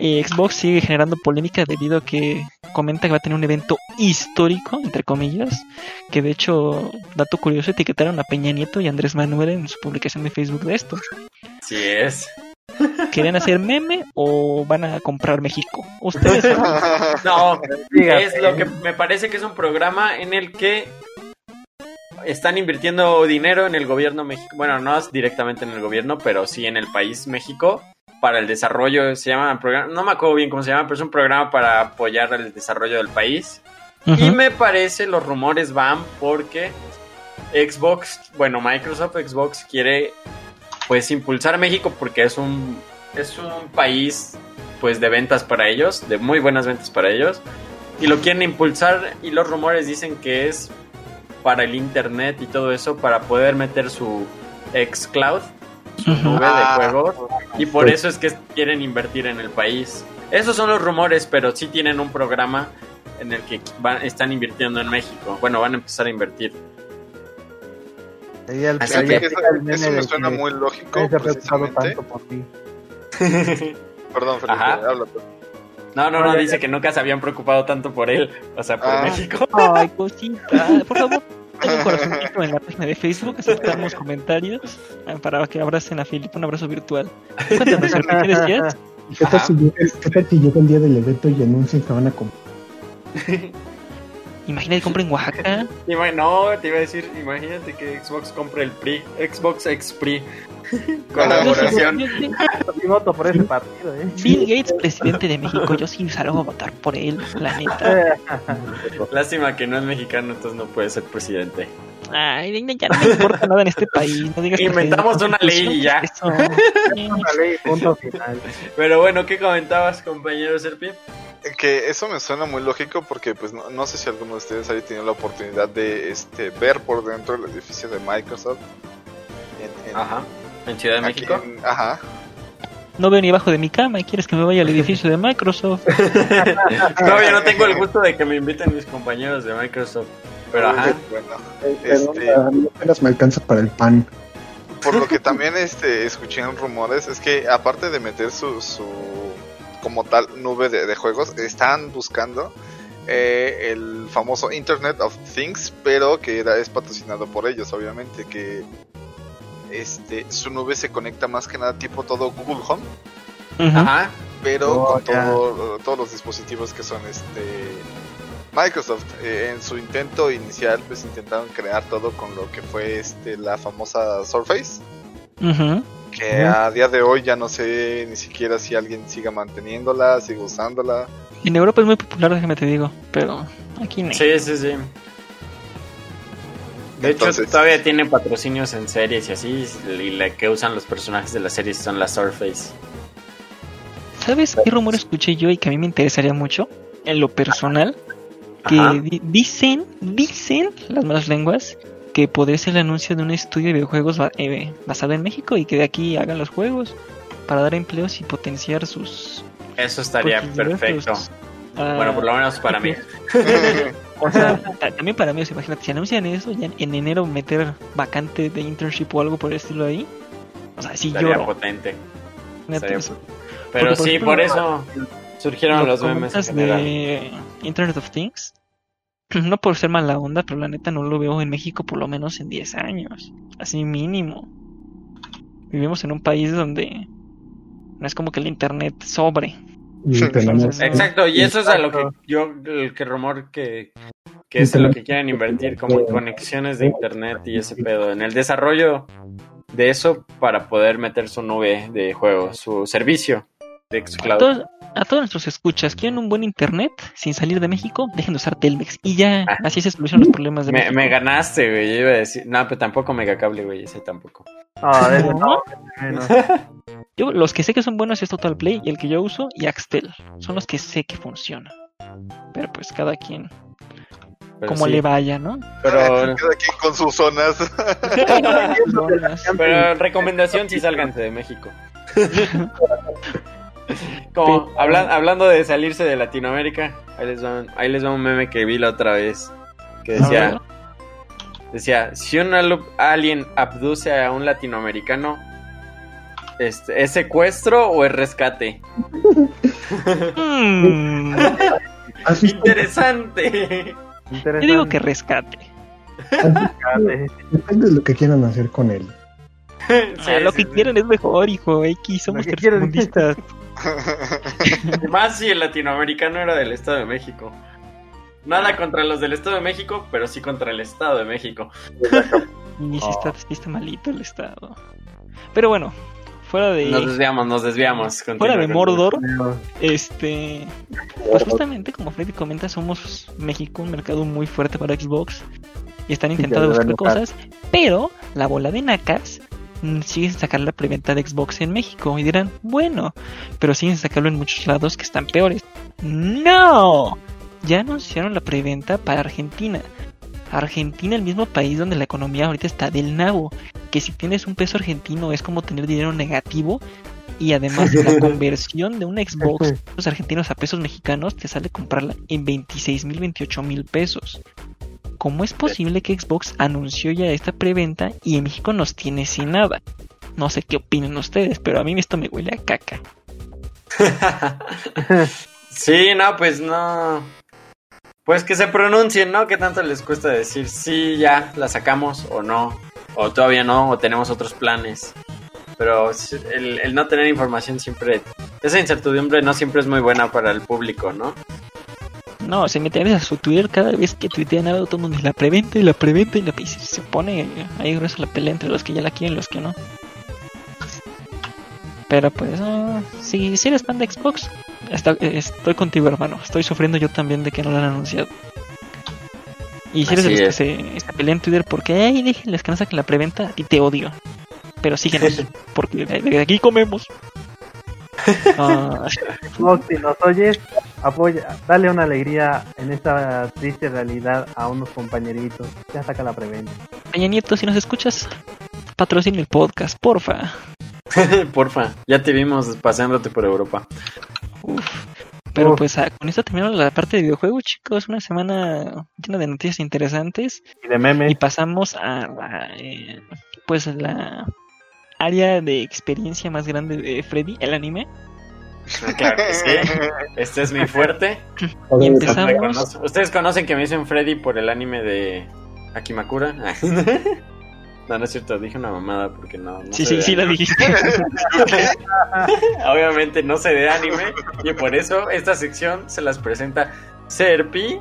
eh, Xbox sigue generando polémica debido a que comenta que va a tener un evento histórico, entre comillas, que de hecho, dato curioso, etiquetaron a Peña Nieto y Andrés Manuel en su publicación de Facebook de esto.
Sí es.
¿Querían hacer meme o van a comprar México? Ustedes saben. *laughs*
No, es lo que me parece que es un programa en el que están invirtiendo dinero en el gobierno México. Bueno, no es directamente en el gobierno, pero sí en el país México para el desarrollo. Se llama programa, no me acuerdo bien cómo se llama, pero es un programa para apoyar el desarrollo del país. Y me parece los rumores van porque Xbox, bueno, Microsoft Xbox quiere pues impulsar México porque es un es un país pues de ventas para ellos, de muy buenas ventas para ellos y lo quieren impulsar y los rumores dicen que es para el internet y todo eso para poder meter su xCloud, su
Ujú.
nube
Ah.
de juegos y por eso es que quieren invertir en el país. Esos son los rumores, pero sí tienen un programa en el que van- están invirtiendo en México. Bueno, van a empezar a invertir.
El-
Así que
eso, me suena
que
muy lógico, precisamente.
tanto por ti.
Perdón, Felipe, habla tú.
No, no, no, dice que nunca se habían preocupado tanto por él, o sea, por
Ah.
México. *laughs*
Ay, cosita. Por favor, un corazoncito en la página de Facebook, aceptamos comentarios ah, para que abracen a Filipe, un abrazo virtual. Cuéntanos, ¿qué decías?
¿Qué tal,
Ajá.
si yo, ¿Qué tal si llega el día del evento y anuncian que van a comprar? *laughs*
Imagina que compra en Oaxaca.
No, te iba a decir, imagínate que Xbox compre el PRI, Xbox X PRI. *laughs* Colaboración.
Yo
voto por ese partido, ¿eh?
Bill Gates, presidente de México, yo sí salgo a votar por él, la neta. *laughs*
Lástima que no es mexicano, entonces no puede ser presidente.
Ay, ya no me importa nada en este país. No digas que
Inventamos una ley y ya.
Una ley, punto final.
Pero bueno, ¿qué comentabas, compañero Serpi?
Que eso me suena muy lógico porque pues no, no sé si alguno de ustedes haya tenido la oportunidad de este ver por dentro del edificio de Microsoft. En, en-
Ajá. ¿En Ciudad de
aquí
México?
en- ajá.
No veo ni bajo de mi cama y quieres que me vaya al edificio de Microsoft. *laughs*
Todavía no tengo el gusto de que me inviten mis compañeros de Microsoft. Pero ajá.
Bueno, Este-
a mí apenas me alcanza para el pan.
por lo que también este escuché en rumores es que aparte de meter su, su como tal nube de, de juegos están buscando eh, el famoso Internet of Things pero que era, es patrocinado por ellos obviamente que este su nube se conecta más que nada tipo todo Google Home.
Ajá.
pero
Oh,
con todo- todos los dispositivos que son este Microsoft eh, en su intento inicial pues intentaron crear todo con lo que fue este la famosa Surface
Ujú.
Que a día de hoy ya no sé ni siquiera si alguien siga manteniéndola, sigue usándola.
En Europa es muy popular, déjame te digo, pero aquí no.
Sí, sí, sí. De
Entonces-
hecho, todavía tiene patrocinios en series y así. Y la que usan los personajes de las series son la Surface.
¿Sabes qué rumor escuché yo y que a mí me interesaría mucho? En lo personal, que di- dicen, dicen las malas lenguas que podría ser el anuncio de un estudio de videojuegos eh, basado en México y que de aquí hagan los juegos para dar empleos y potenciar sus
Eso estaría perfecto.
Ah,
Bueno, por lo menos para mí. *laughs*
O sea, ta- también para mí, o sea, imagínate, si anuncian eso, ya en- en enero meter vacante de internship o algo por el estilo ahí. O sea, sí
Estaría
lloro.
potente.
neta,
estaría
eso.
Pero
por
sí,
ejemplo,
por eso surgieron
Lo
los memes en general.
de Internet of Things. *clears throat* No por ser mala onda, pero la neta no lo veo en México por lo menos en 10 años. Así mínimo. Vivimos en un país donde no es como que el internet sobre.
Y tenemos,
Exacto, y eso es a lo que yo, el que rumor que, que es lo que quieren invertir, como en *laughs* conexiones de internet y ese pedo, en el desarrollo de eso para poder meter su nube de juego, su servicio de xCloud.
A todos nuestros escuchas, ¿quieren un buen internet sin salir de México? Dejen de usar Telmex. Y ya,
Ah.
así se solucionan los problemas de
Me,
México.
me ganaste, güey, yo iba a decir, no, pero tampoco megacable, güey, ese tampoco.
No, de eso
¿No?
no, menos. *laughs*
Yo, los que sé que son buenos es Total Play y el que yo uso y Axtel. Son los que sé que funcionan. Pero pues cada quien,
Pero
como
sí.
le vaya, ¿no?
Pero,
Cada quien con sus zonas. *laughs*
pero recomendación si sálganse de México. *laughs* *laughs* Como hablan- hablando de salirse de Latinoamérica, ahí les, va, ahí les va un meme que vi la otra vez. Que
A
decía, decía, si un alien abduce a un latinoamericano, este, ¿es secuestro o es rescate?
Mm,
¿Has visto?
Interesante.
yo digo que *laughs* rescate.
Depende de lo que quieran hacer con él. *laughs*
Sí,
Ah, lo
sí,
que
sí.
quieren es mejor, hijo. X, somos tercermundistas. *laughs*
Más si el latinoamericano era del Estado de México. Nada contra los del Estado de México, pero sí contra el Estado de México.
Y
Oh.
está, sí está malito el estado. Pero bueno, fuera de,
Nos desviamos, nos desviamos.
fuera de
continúa.
Mordor, este, pues justamente como Freddy comenta, somos México, un mercado muy fuerte para Xbox y están intentando buscar cosas, pero la bola de nacas siguen sin sacar la preventa de Xbox en México y dirán, bueno, pero siguen sacarlo en muchos lados que están peores. No, ya anunciaron la preventa para Argentina. Argentina, el mismo país donde la economía ahorita está del nabo, que si tienes un peso argentino es como tener dinero negativo y además la *laughs* conversión de una Xbox *laughs* los argentinos a pesos mexicanos te sale comprarla en 26 mil, 28 mil pesos. ¿Cómo es posible que Xbox anunció ya esta preventa y en México nos tiene sin nada? No sé qué opinan ustedes, pero a mí esto me huele a caca. *laughs*
Sí, no, pues no. Pues que se pronuncien, ¿no? ¿Qué tanto les cuesta decir sí, ya la sacamos o no? O todavía no, o tenemos otros planes. Pero el, el no tener información siempre. Esa incertidumbre no siempre es muy buena para el público, ¿no?
No, se meten a su Twitter cada vez que tuitean algo, todo el mundo dice la preventa y la preventa y la y se, pone ahí gruesa la pelea entre los que ya la quieren y los que no. Pero pues, ah, si, si eres fan de Xbox, está- eh, estoy contigo hermano, estoy sufriendo yo también de que no lo han anunciado. Y si eres de los que se, se pelean en Twitter porque, ay, déjenles que no saquen la preventa, y te odio. Pero síguenos, *laughs* porque de, de aquí comemos. Ah, *laughs*
si nos oyes, apoya, dale una alegría en esta triste realidad a unos compañeritos. Ya saca la preventa.
Peña Nieto, si nos escuchas, patrocina el podcast, porfa. *laughs*
Porfa, ya te vimos paseándote por Europa.
Uf. Pero
Uf.
pues ah, con esto terminamos la parte de videojuegos, chicos. Una semana llena de noticias interesantes.
Y de memes.
Y pasamos a la, eh, pues la área de experiencia más grande de Freddy, el anime. *laughs*
Claro que sí. Este es mi fuerte. *laughs*
Y empezamos.
Conoce- Ustedes conocen que me dicen Freddy por el anime de Akimakura. *laughs* No, no es cierto, dije una mamada porque no. no
Sí, sí, sí, la
anime.
dijiste.
Obviamente no sé de anime y por eso esta sección se las presenta Serpi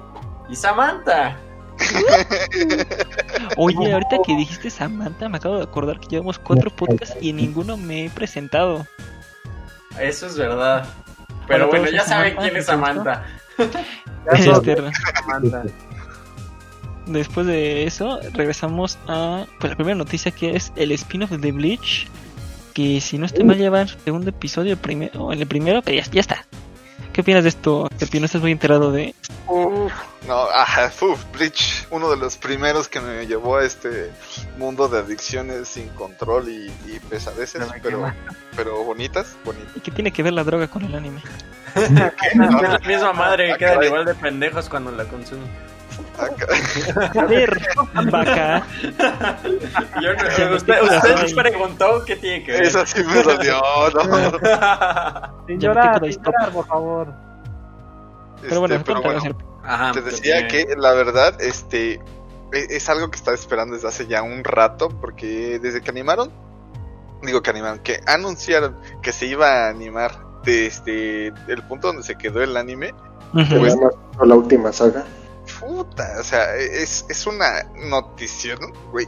y Samantha. *laughs*
Oye, ahorita que dijiste Samantha, me acabo de acordar que llevamos cuatro podcasts y en ninguno me he presentado.
Eso es verdad. Pero bueno, ya saben quién es. Samantha.
Este,
Samantha.
Después de eso, regresamos a pues, la primera noticia que es el spin-off de Bleach. Que si no estoy mal, lleva en su segundo episodio, el primero, o en el primero, pero ya, ya está. ¿Qué opinas de esto? ¿Te no estás muy enterado de
Uf, no, ajá, uf, Bleach, uno de los primeros que me llevó a este mundo de adicciones sin control y, y pesadeces,
me
pero, pero bonitas, bonitas.
¿Y qué tiene que ver la droga con el anime? *laughs*
Es la misma madre que quedan igual de pendejos cuando la consumen.
A ver, vaca.
Yo usted, usted
soy.
preguntó qué tiene que ver.
Esa sí me dolió, no.
Sin llorar, sin llorar, por favor.
Pero bueno,
Este, pero bueno,
Ajá,
te decía que la verdad, este, e- es algo que estaba esperando desde hace ya un rato, porque desde que animaron, digo que animaron, que anunciaron que se iba a animar desde el punto donde se quedó el anime,
Ujú.
Pues-
Nada más la última saga.
Puta, o sea, es, es una notición, güey,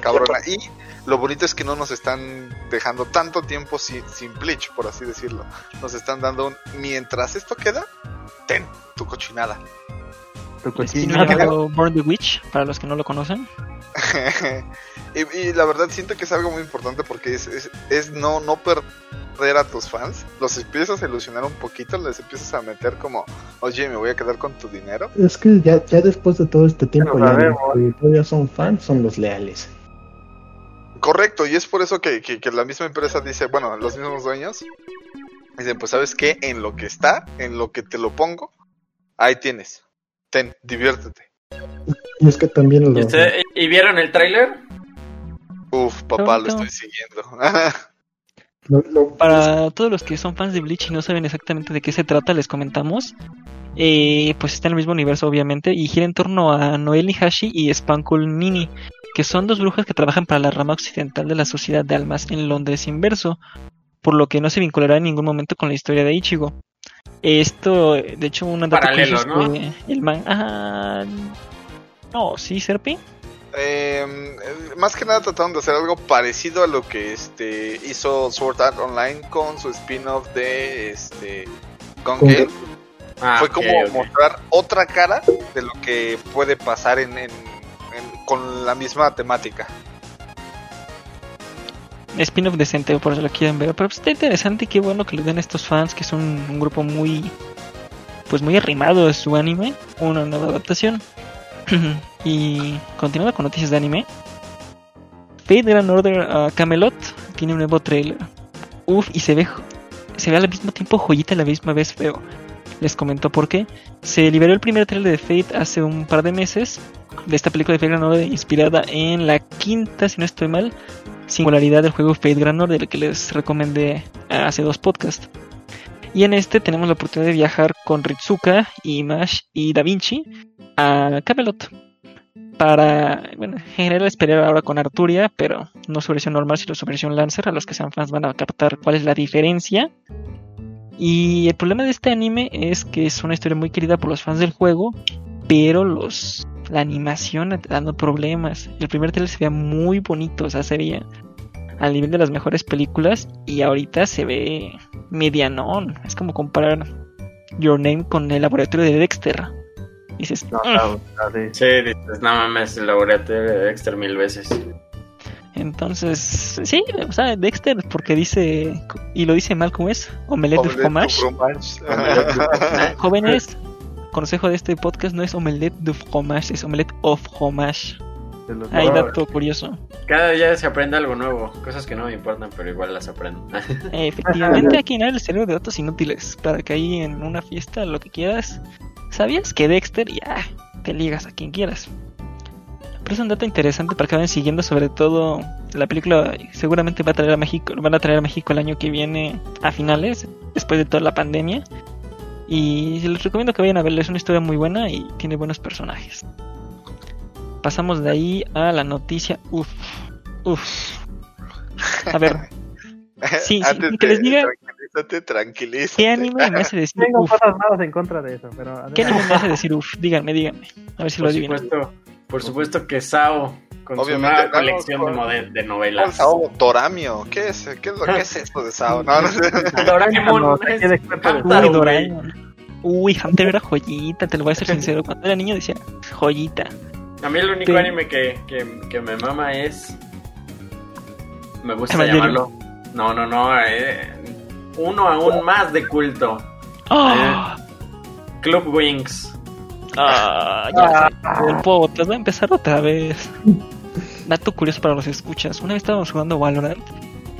cabrona. Y lo bonito es que no nos están dejando tanto tiempo sin, sin Bleach, por así decirlo. Nos están dando un, mientras esto queda, ten tu cochinada.
Spin
cochino.
llamado Born the Witch, para los que no lo conocen. *laughs*
y, y la verdad siento que es algo muy importante porque es, es, es no, no perder a tus fans. Los empiezas a ilusionar un poquito, les empiezas a meter como, oye, me voy a quedar con tu dinero.
Es que ya, ya después de todo este tiempo, ya todavía son fans, son los leales.
Correcto, y es por eso que, que, que la misma empresa dice, bueno, los mismos dueños dicen, pues sabes qué, en lo que está, en lo que te lo pongo, ahí tienes. Ten, diviértete.
Y es que también
¿Y,
los,
usted- ¿y vieron el tráiler?
Uf, papá, lo estoy siguiendo. *laughs*
lo- lo-
Para todos los que son fans de Bleach y no saben exactamente de qué se trata, les comentamos. Eh, pues está en el mismo universo, obviamente, y gira en torno a Noel Hashi y Spankle Nini, que son dos brujas que trabajan para la rama occidental de la sociedad de almas en Londres inverso, por lo que no se vinculará en ningún momento con la historia de Ichigo. Esto, de hecho, un dato
Paralelo,
curioso es
¿no?
que el man. Ah, no, sí, Serpi.
Eh, más que nada trataron de hacer algo parecido a lo que este hizo Sword Art Online con su spin-off de este Gone
Con-
Gale.
Ah,
Fue como mostrar otra cara de lo que puede pasar en, en- en- con la misma temática.
Spin-off decente, por eso lo quieren ver. Pero pues, está interesante y qué bueno que le den a estos fans, que son un grupo muy, pues muy arrimado a su anime, una nueva adaptación. *clears throat* y continuando con noticias de anime, Fate Grand Order a Camelot tiene un nuevo trailer. Uf, y se ve, se ve al mismo tiempo joyita a la misma vez feo. Les comento por qué. Se liberó el primer trailer de Fate hace un par de meses. De esta película de Fate Grand Order inspirada en la quinta, si no estoy mal, singularidad del juego Fate Grand Order que les recomendé hace dos podcasts. Y en este tenemos la oportunidad de viajar con Ritsuka, y Mash y Da Vinci a Camelot. Para, bueno, en general esperar ahora con Arturia, pero no su versión normal, sino su versión Lancer. A los que sean fans van a captar cuál es la diferencia. Y el problema de este anime es que es una historia muy querida por los fans del juego, pero los la animación dando problemas. El primer trailer se veía muy bonito, o sea, se veía al nivel de las mejores películas y ahorita se ve medianón. Es como comparar Your Name con el laboratorio de Dexter. Dices,
No,
"Mm".
no, no, sí.
Sí, dices, no mames, el laboratorio de Dexter mil veces.
entonces, sí, o sea, Dexter porque dice, y lo dice mal como es, Omelette de fromage. *laughs* Jóvenes, consejo de este podcast no es Omelette de fromage, es Omelette of fromage. Hay dato curioso.
Cada día se aprende algo nuevo, cosas que no me importan, pero igual las aprendo. *laughs*
Efectivamente, aquí no el cerebro de datos inútiles. Para que ahí en una fiesta, lo que quieras. ¿Sabías que Dexter ya te ligas a quien quieras? Pero es un dato interesante para que vayan siguiendo, sobre todo la película seguramente va a traer a México, van a traer a México el año que viene a finales, después de toda la pandemia. Y les recomiendo que vayan a verla, es una historia muy buena y tiene buenos personajes. Pasamos de ahí a la noticia. Uf, uf. A ver, *laughs* Sí, sí,
Antes
que
de-
les diga-
Tranquilízate, tranquilízate.
¿qué anime me hace decir
Tengo
uf?
cosas malas en contra de eso, pero.
¿Qué anime me hace decir uff? Díganme, díganme. A ver si lo
Por
adivinan.
supuesto, por supuesto que Sao, con
Obviamente, no,
colección
con-
de, novelas.
Sao Doramio, ¿qué es? ¿Qué es, lo, qué es esto de Sao? No, sé. *laughs*
Doraemon es
Uy. Doraemon. Uy, Hunter era joyita, te lo voy a ser sincero. Cuando era niño decía joyita.
A mí el único
Sí.
anime que, que, que me mama es. Me gusta llamarlo. No, no, no. eh, uno aún más de culto.
¡Ah!
Club Wings.
Ah, ya sé. El podcast va a empezar otra vez. Dato curioso para los escuchas. Una vez estábamos jugando Valorant.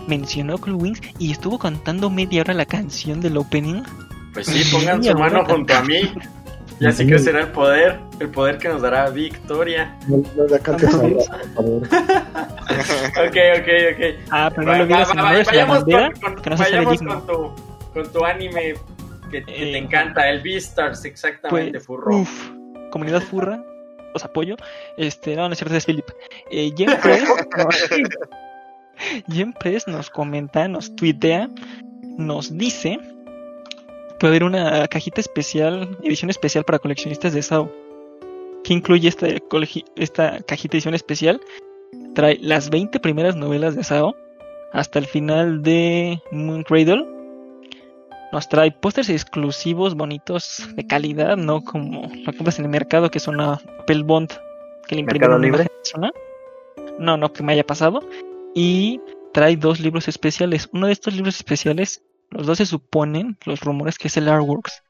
Mencionó Club Wings y estuvo cantando media hora la canción del opening.
Pues sí, pongan su mano junto a mí. Y así que será el poder. El poder que nos dará victoria.
No, no le cantes ahora, por favor.
Ok, ok, ok.
Ah, pero no
Va-
lo digas en
vayamos
bandera,
con, con-
que no
vayamos con tu, con tu anime que, que
Eh,
te encanta, el Beastars, exactamente,
Pues,
furro.
uf, comunidad furra, os apoyo. Este, no, no es cierto, es Philip. Eh, Jen *laughs* Press, nos comenta, nos tuitea, nos dice que va a haber una cajita especial, edición especial para coleccionistas de SAO. Que incluye esta, esta cajita edición especial. Trae las 20 primeras novelas de SAO hasta el final de Moon Cradle. Nos trae pósters exclusivos, bonitos, de calidad, no como lo compras en el mercado, que es una papel bond que le imprimen
¿Mercado
una
Libre?
persona. No, no que me haya pasado. Y trae dos libros especiales. Uno de estos libros especiales, los dos se suponen, los rumores, que es el Artworks.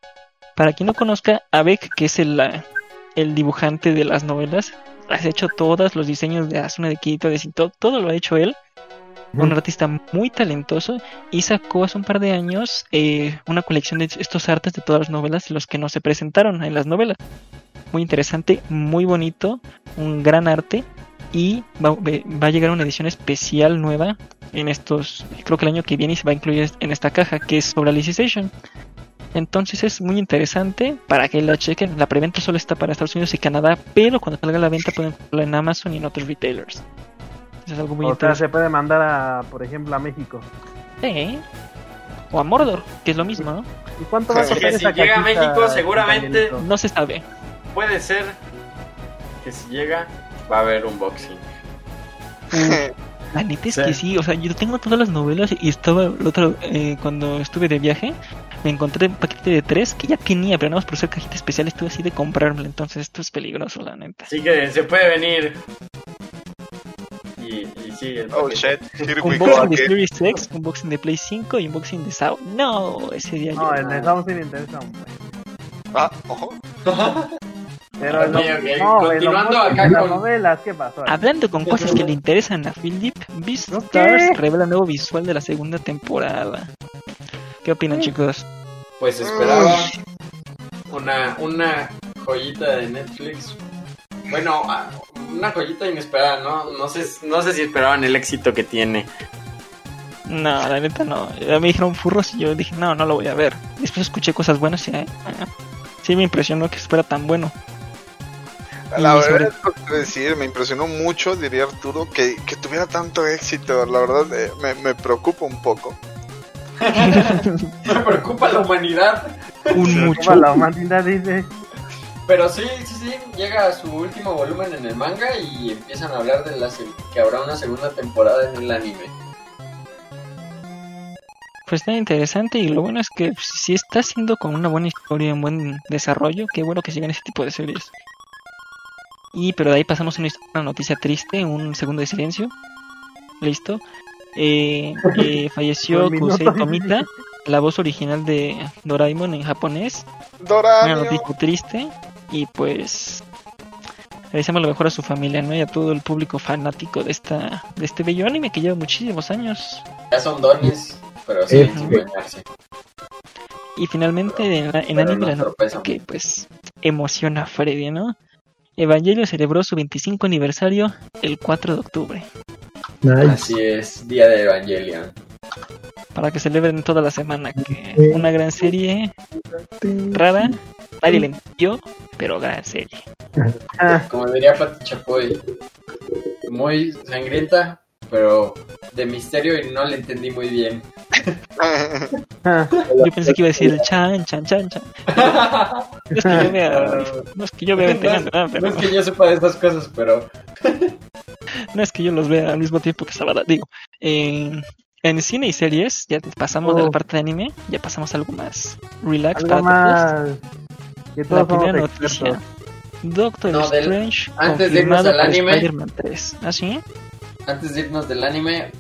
Para quien no conozca, Abek, que es el, el dibujante de las novelas, ha hecho todos los diseños de Asuna de Kirito, de todo lo ha hecho él. Un artista muy talentoso y sacó hace un par de años eh, una colección de estos artes de todas las novelas, los que no se presentaron en las novelas. Muy interesante, muy bonito, un gran arte y va, va a llegar una edición especial nueva en estos, creo que el año que viene y se va a incluir en esta caja que es sobre Alicization. Entonces es muy interesante para que la chequen. La preventa solo está para Estados Unidos y Canadá, pero cuando salga a la venta pueden comprarla en Amazon y en otros retailers. Eso es algo muy
O sea,
interesante.
se puede mandar a, por ejemplo, a México.
Sí. O a Mordor, que es lo mismo, ¿no?
¿Y cuánto va a costar
si
esa
llega a México, seguramente-?
No se sabe.
Puede ser que si llega, va a haber un boxing.
La neta es
Sí.
que sí, o sea, yo tengo todas las novelas y estaba el otro, eh, cuando estuve de viaje, me encontré un paquete de tres que ya tenía, pero nada más por ser cajita especial estuve así de comprármela, entonces esto es peligroso, la neta.
Así que se puede venir. Sí, el
Oh shit,
Unboxing de. Series X, unboxing de Play 5 y unboxing de SAO. No, ese día
No,
yo-
el de Samsung me interesa un buen.
Ah, ojo.
Pero el
Ok,
no- no,
continuando acá
las novelas, ¿qué pasó?
Hablando con cosas que le interesan a Philip, Beastars
¿Qué?
revela nuevo visual de la segunda temporada. ¿Qué opinan, chicos?
Pues esperaba una, una joyita de Netflix. Bueno, ah, una joyita inesperada, ¿no? No sé, no sé si esperaban el éxito que tiene.
No, la neta no. Ya me dijeron furros y yo dije, no, no lo voy a ver. Después escuché cosas buenas y eh, eh, sí me impresionó que fuera tan bueno.
La
Y sobre-
verdad, es que decir, me impresionó mucho, diría Arturo, que, que tuviera tanto éxito. La verdad, eh, me, me preocupa un poco. *laughs*
Me preocupa la humanidad.
Un mucho.
Como la humanidad dice.
Pero sí, sí, sí, llega a su último volumen en el manga y empiezan a hablar de la se- que habrá una segunda temporada en el anime.
Pues está interesante y lo bueno es que pues, si está haciendo con una buena historia, un buen desarrollo, qué bueno que sigan ese tipo de series. Y pero de ahí pasamos a una, una noticia triste, un segundo de silencio. Listo. Eh, eh, *laughs* falleció
minuto.
Kusei Tomita, la voz original de Doraemon en japonés. Una
Doraemon.
noticia triste y pues le deseamos lo mejor a su familia, ¿no? Y a todo el público fanático de esta de este bello anime que lleva muchísimos años.
Ya son dones, pero sí, sin bañarse.
Y finalmente en, anime
no
la noticia
tropezan.
que pues emociona a Freddy, ¿no? Evangelio celebró su 25 aniversario el 4 de octubre,
Nice.
Así es, día de Evangelion.
para que celebren toda la semana, que
Sí.
una gran serie rara, nadie le entendió, pero gran serie.
Como diría Pati Chapoy, muy sangrienta, pero de misterio y no le entendí muy bien.
Yo pensé que iba a decir el chan, chan, chan, chan. No es que yo vea, no es que yo ¿verdad?
No
pero
es que yo sepa de estas cosas, pero *laughs*
no es que yo los vea al mismo tiempo que Sabada. Digo, en, en cine y series, ya pasamos de la
Oh.
parte de anime, ya pasamos a algo más relax
Algo
para todos.
más. Que
La
todos
primera noticia. Doctor
No, del-
Strange
antes de irnos al anime.
3. ¿Ah, sí?
antes de irnos del anime,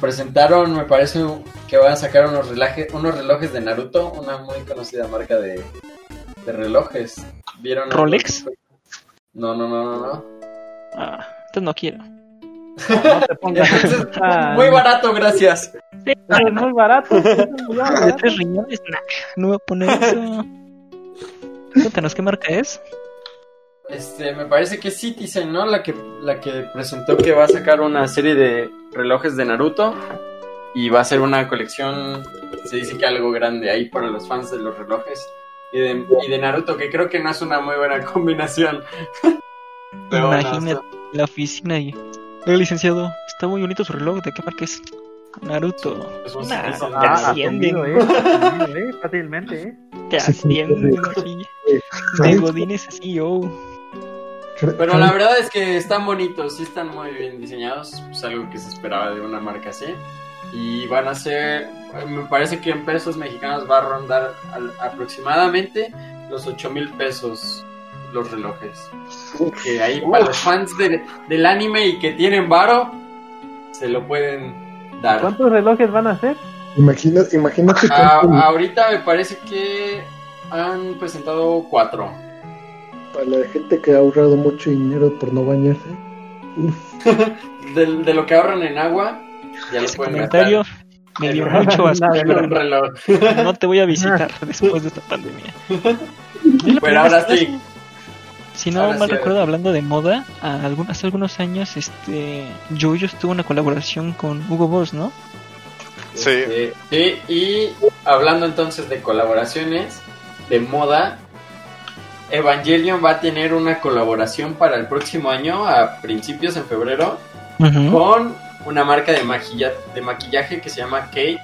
presentaron, me parece que van a sacar unos, relaje- unos relojes de Naruto, una muy conocida marca de, de relojes. ¿Vieron?
¿Rolex?
No, no, no, no, no.
Ah, entonces no quiero.
No te pongas. *laughs*
Entonces, *laughs*
Ah,
muy barato, gracias.
Es muy barato. es muy *laughs*
De
barato.
tres riñones, nah, no voy a poner eso. Cuéntanos qué marca es.
Este, me parece que es Citizen, ¿no? La que, la que presentó que va a sacar una serie de relojes de Naruto. Y va a ser una colección, se dice que algo grande ahí para los fans de los relojes. Y de, y de Naruto, que creo que no es una muy buena *laughs* combinación. Pero bueno,
Imagínate la oficina y. Oiga, licenciado, está muy bonito su reloj. ¿De qué marca es? Naruto. Nah, te ascienden.
eh. eh, Fácilmente, eh.
Te ascienden. De Godines así, yo.
Pero la verdad es que están bonitos, sí están muy bien diseñados. Es algo que se esperaba de una marca así. Y van a ser, me parece que en pesos mexicanos va a rondar al- aproximadamente los 8 mil pesos los relojes. Que ahí para los fans de- del anime y que tienen varo, se lo pueden dar.
¿Cuántos relojes van a hacer?
Imagina, imagínate
Ah, ahorita me parece que han presentado cuatro.
para la gente que ha ahorrado mucho dinero por no bañarse. *laughs*
De, de lo que ahorran en agua, ya lo pueden
comentario me dio mucho *laughs* asco. No te voy a visitar *laughs* después de esta pandemia.
Pero ahora sí.
Si no
Ahora
mal
sí,
recuerdo, hablando de moda, a algún- hace algunos años, este, Yoyos tuvo una colaboración con Hugo Boss, ¿no?
Sí.
Este, sí, y hablando entonces de colaboraciones de moda, Evangelion va a tener una colaboración para el próximo año, a principios en febrero, con una marca de, maquilla- de maquillaje que se llama Kate,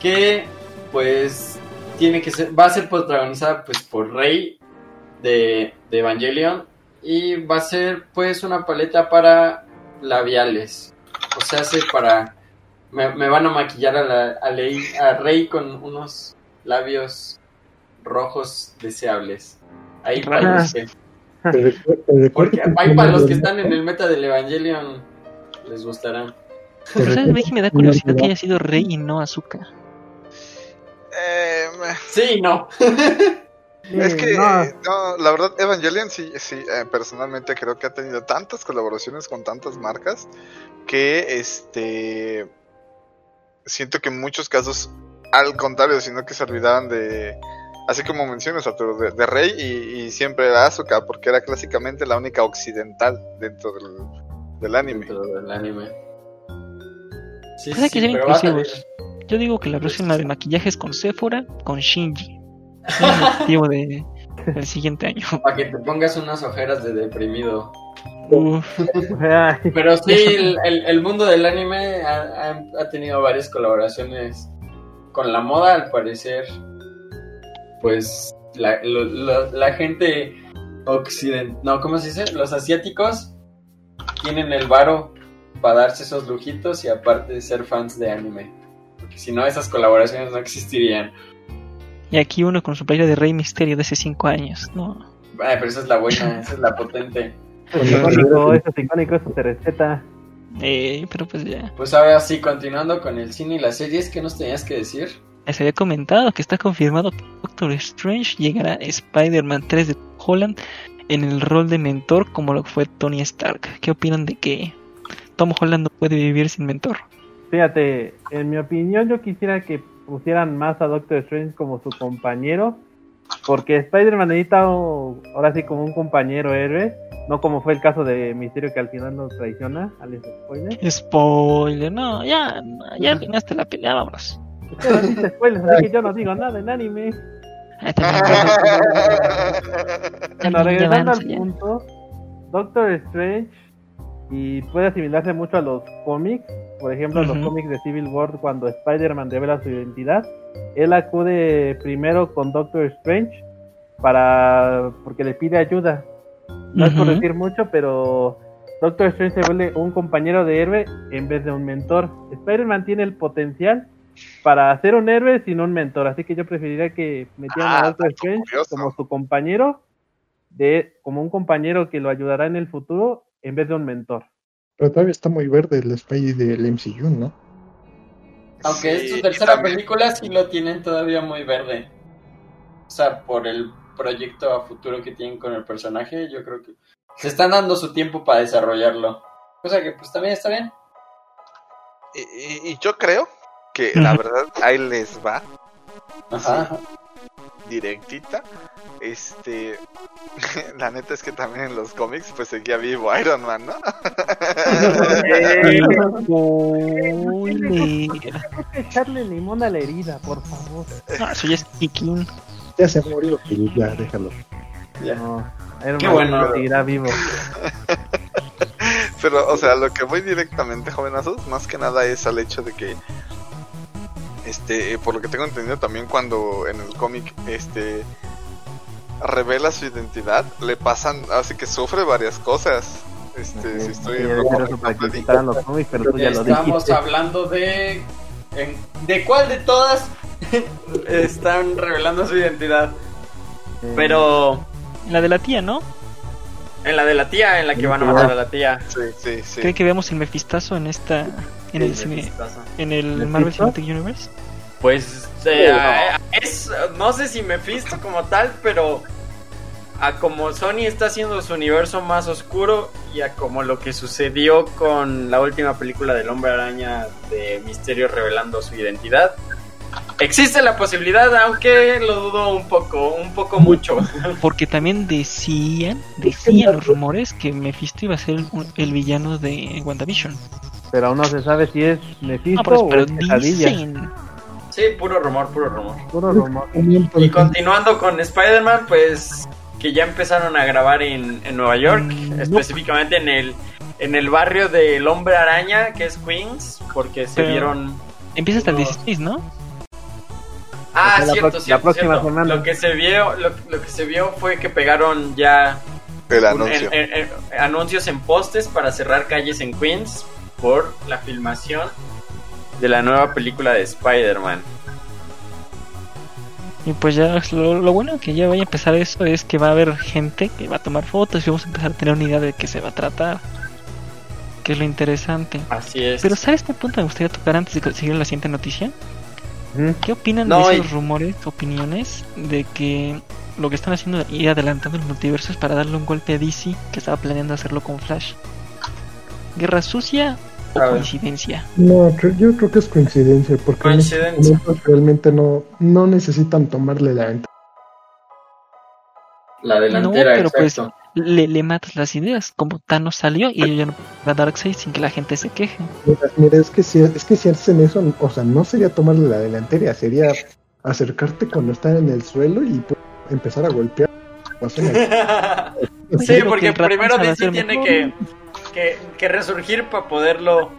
que pues tiene que ser, va a ser protagonizada pues por Rey de, de Evangelion y va a ser pues una paleta para labiales, o sea, hace para me, me van a maquillar a, la, a, Rey con unos labios rojos deseables. Ahí para los que, porque
que
ahí para los que están en el meta del Evangelion les gustarán.
Pero, ¿sabes? me da curiosidad que haya sido Rey y no Azúcar.
Eh,
Sí, no. *laughs*
es que,
no.
no, la verdad, Evangelion sí, sí, eh, personalmente creo que ha tenido tantas colaboraciones con tantas marcas que, este, siento que en muchos casos, al contrario, sino que se olvidaban de, así como mencionas, Arturo, de, de Rey y, y siempre era Asuka, porque era clásicamente la única occidental dentro del, del anime.
Dentro del anime. Sí,
hay que ser inclusivos. Yo digo que la próxima de maquillaje es con Sephora, con Shinji. Es el objetivo de, del siguiente año.
Para que te pongas unas ojeras de deprimido.
Uf,
Pero sí, el, el- el mundo del anime ha, ha- ha tenido varias colaboraciones con la moda, al parecer. Pues la, lo- lo- la gente occidental, no, ¿cómo se dice? Los asiáticos tienen el varo para darse esos lujitos y aparte de ser fans de anime. Porque si no, esas colaboraciones no existirían.
Y aquí uno con su playera de Rey Misterio de hace 5 años. No.
Ay, pero esa es la buena, esa es la potente.
eso es icónico, eso es icónico, eso se respeta.
Eh, pero pues ya.
Pues ahora sí, continuando con el cine y las series, ¿qué nos tenías que decir?
Les había comentado que está confirmado que Doctor Strange llegará a Spider-Man 3 de Holland en el rol de mentor como lo fue Tony Stark. ¿Qué opinan de que Tom Holland no puede vivir sin mentor?
Fíjate, en mi opinión yo quisiera que pusieran más a Doctor Strange como su compañero, porque Spider-Man necesita ahora sí como un compañero héroe, no como fue el caso de Misterio que al final nos traiciona, Alex spoiler.
Spoiler, no, ya, ya *laughs* arruinaste la pelea, vámonos.
Pero spoilers, así que yo no digo nada en anime. Bueno, regresando al punto, Doctor Strange y puede asimilarse mucho a los cómics, por ejemplo, los
Ujú.
cómics de Civil War cuando Spider-Man revela su identidad, él acude primero con Doctor Strange para porque le pide ayuda. No es por decir mucho, pero Doctor Strange se vuelve un compañero de héroe en vez de un mentor. Spider-Man tiene el potencial para ser un héroe sin un mentor, así que yo preferiría que metieran
Ah,
a Doctor
dato
Strange
curioso.
como su compañero, de como un compañero que lo ayudará en el futuro en vez de un mentor.
Pero todavía está muy verde el Spidey del MCU, ¿no?
Aunque es
Sí,
su
y
tercera
también-
película, sí lo tienen todavía muy verde. O sea, por el proyecto a futuro que tienen con el personaje, yo creo que se están dando su tiempo para desarrollarlo. Cosa que pues también está bien.
Y, y- y yo creo que la verdad ahí les va
Ajá.
Directita. Este, *laughs* la neta es que también en los cómics pues seguía vivo Iron Man, ¿no?
Echarle limón a la herida, por favor.
No, eso ya es Kikin.
Ya se murió, ya déjalo.
Ya.
No, Iron
Qué
Man
bueno.
seguirá vivo. *laughs*
Pero, o sea, lo que voy directamente, jovenazos, más que nada es al hecho de que, este, por lo que tengo entendido también cuando en el cómic, este, revela su identidad, le pasan, así que sufre varias cosas. Este, sí estoy
Sí,
en
era
rojo.
eso para que quitaran los cómics, pero tú ya lo
Estamos hablando de. en- ¿De cuál de todas *laughs* están revelando su identidad?
Eh,
Pero.
La de la tía, ¿no?
En la de la tía, en la que van a matar a la tía.
Sí, sí, sí.
¿Cree que veamos el Mefistazo en esta. En el. Marvel Cinematic Universe?
Pues eh, es, no sé si Mephisto como tal, pero a como Sony está haciendo su universo más oscuro y a como lo que sucedió con la última película del Hombre Araña de Misterio revelando su identidad. Existe la posibilidad, aunque lo dudo un poco, un poco mucho. *laughs*
Porque también decían, decían los rumores que Mephisto iba a ser el, el villano de WandaVision.
Pero aún no se sabe si es Mephisto
No, pero,
o
pero
es Pesadilla.
dicen.
Sí, puro rumor, puro rumor.
Puro
Y continuando con Spider-Man, pues que ya empezaron a grabar en, en Nueva York,
Mm, no.
específicamente en el en el barrio del Hombre Araña, que es Queens, porque se
Pero-
vieron
Empieza hasta el
No.
16, ¿no?
Ah,
O sea, la
cierto,
la
cierto,
próxima
cierto.
semana.
Lo que se vio, lo, lo que se vio fue que pegaron ya
El
un-
anuncio.
en- en- en- anuncios en postes para cerrar calles en Queens por la filmación de la nueva película de Spider-Man.
Y pues ya lo, lo bueno que ya vaya a empezar eso es que va a haber gente que va a tomar fotos y vamos a empezar a tener una idea de qué se va a tratar. Que es lo interesante.
Así es.
Pero ¿sabes qué punto me gustaría tocar antes de seguir la siguiente noticia? ¿Qué opinan
No,
de
y-
esos rumores, opiniones de que lo que están haciendo es ir adelantando el multiverso es para darle un golpe a DC que estaba planeando hacerlo con Flash? ¿Guerra sucia o coincidencia?
no, yo creo que es coincidencia, porque
Coincidencia.
realmente no, no necesitan tomarle la venta.
La
delantera, pero pues- Le, le matas las ideas, como Thanos salió y ellos ya no pueden a Darkseid sin que la gente se queje.
Mira, mira, es que si es que si hacen eso, o sea, no sería tomarle la delantera, sería acercarte cuando están en el suelo y pues, empezar a golpear. *laughs* O sea,
Pues
Sí, porque primero DC tiene
mejor.
que, que, que resurgir para poderlo,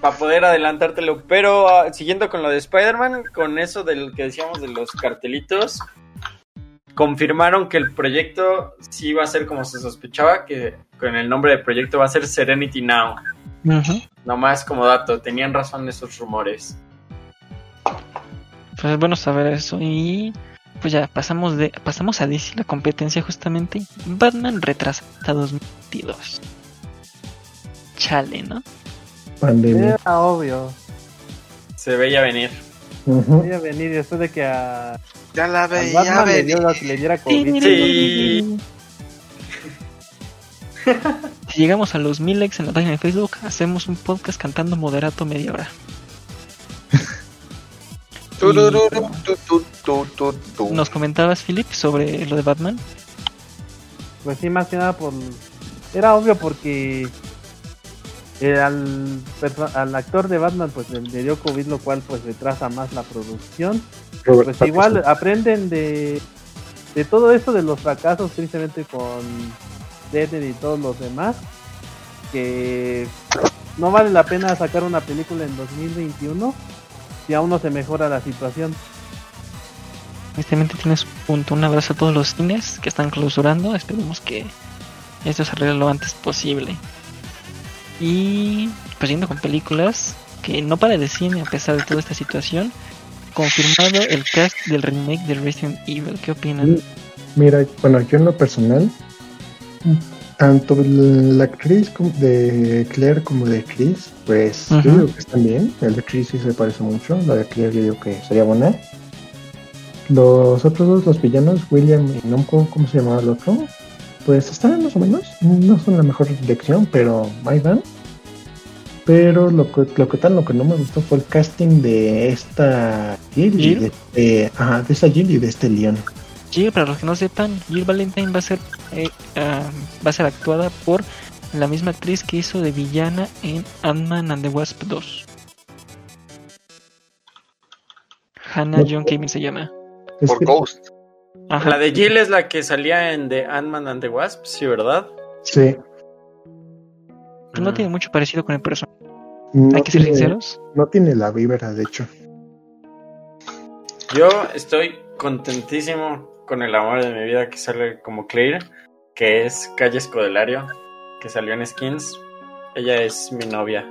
para poder adelantártelo. Pero ah, siguiendo con lo de Spider-Man, con eso del que decíamos de los cartelitos, confirmaron que el proyecto sí va a ser como se sospechaba, que con el nombre del proyecto va a ser Serenity Now.
Ujú.
Nomás como dato, tenían razón esos rumores.
Pues es bueno saber eso y pues ya pasamos de pasamos a DC la competencia justamente Batman retrasa hasta 2022. Chale, ¿no?
pandemia.
Era obvio.
Se veía venir.
Ujú.
Voy a venir después de que a,
Ya la
a
veía
Batman le, dio, le diera COVID.
Sí. *laughs*
Si llegamos a los mil likes en la página de Facebook, hacemos un podcast cantando moderato media hora. *laughs*
Turururu, tu, tu, tu, tu, tu.
Nos comentabas, Philip, sobre lo de Batman.
Pues sí, más que nada por... Era obvio porque eh, al, actor de Batman pues le, le dio COVID, lo cual pues retrasa más la producción.
Robert
Pues igual aprenden de, de todo esto de los fracasos, tristemente con Deadpool y todos los demás, que no vale la pena sacar una película en 2021 si aún no se mejora la situación.
Tristemente tienes un punto. Un abrazo a todos los cines que están clausurando. Esperemos que esto se arregle lo antes posible. Y pues yendo con películas que no para de cine a pesar de toda esta situación. Confirmado el cast del remake de Resident Evil. ¿Qué opinan?
Mira, bueno, yo en lo personal, tanto la actriz de Claire como de Chris, pues
Ujú.
yo digo que están bien. El de Chris sí se parece mucho, la de Claire yo digo que sería buena. Los otros dos, los villanos, William y no cómo se llamaba el otro, pues están más o menos. No son la mejor dirección, pero ahí van. Pero lo que, lo que tal, lo que no me gustó fue el casting de esta Jill, de, este- ajá, de esta Jill y de este Leon.
Jill, para los que no sepan, Jill Valentine va a ser eh, ah, va a ser actuada por la misma actriz que hizo de villana en Ant-Man and the Wasp 2. Hannah
No.
John Kamen se llama.
Por
que-
Ghost.
Ajá.
La de Jill es la que salía en The Ant-Man and the Wasp, sí, ¿verdad?
Sí.
no tiene mucho parecido con el personaje.
No
Hay que ser
tiene-
sinceros.
No tiene la vibra, de hecho.
Yo estoy contentísimo con el amor de mi vida que sale como Claire, que es Calle Escodelario. que salió en Skins. Ella es mi novia.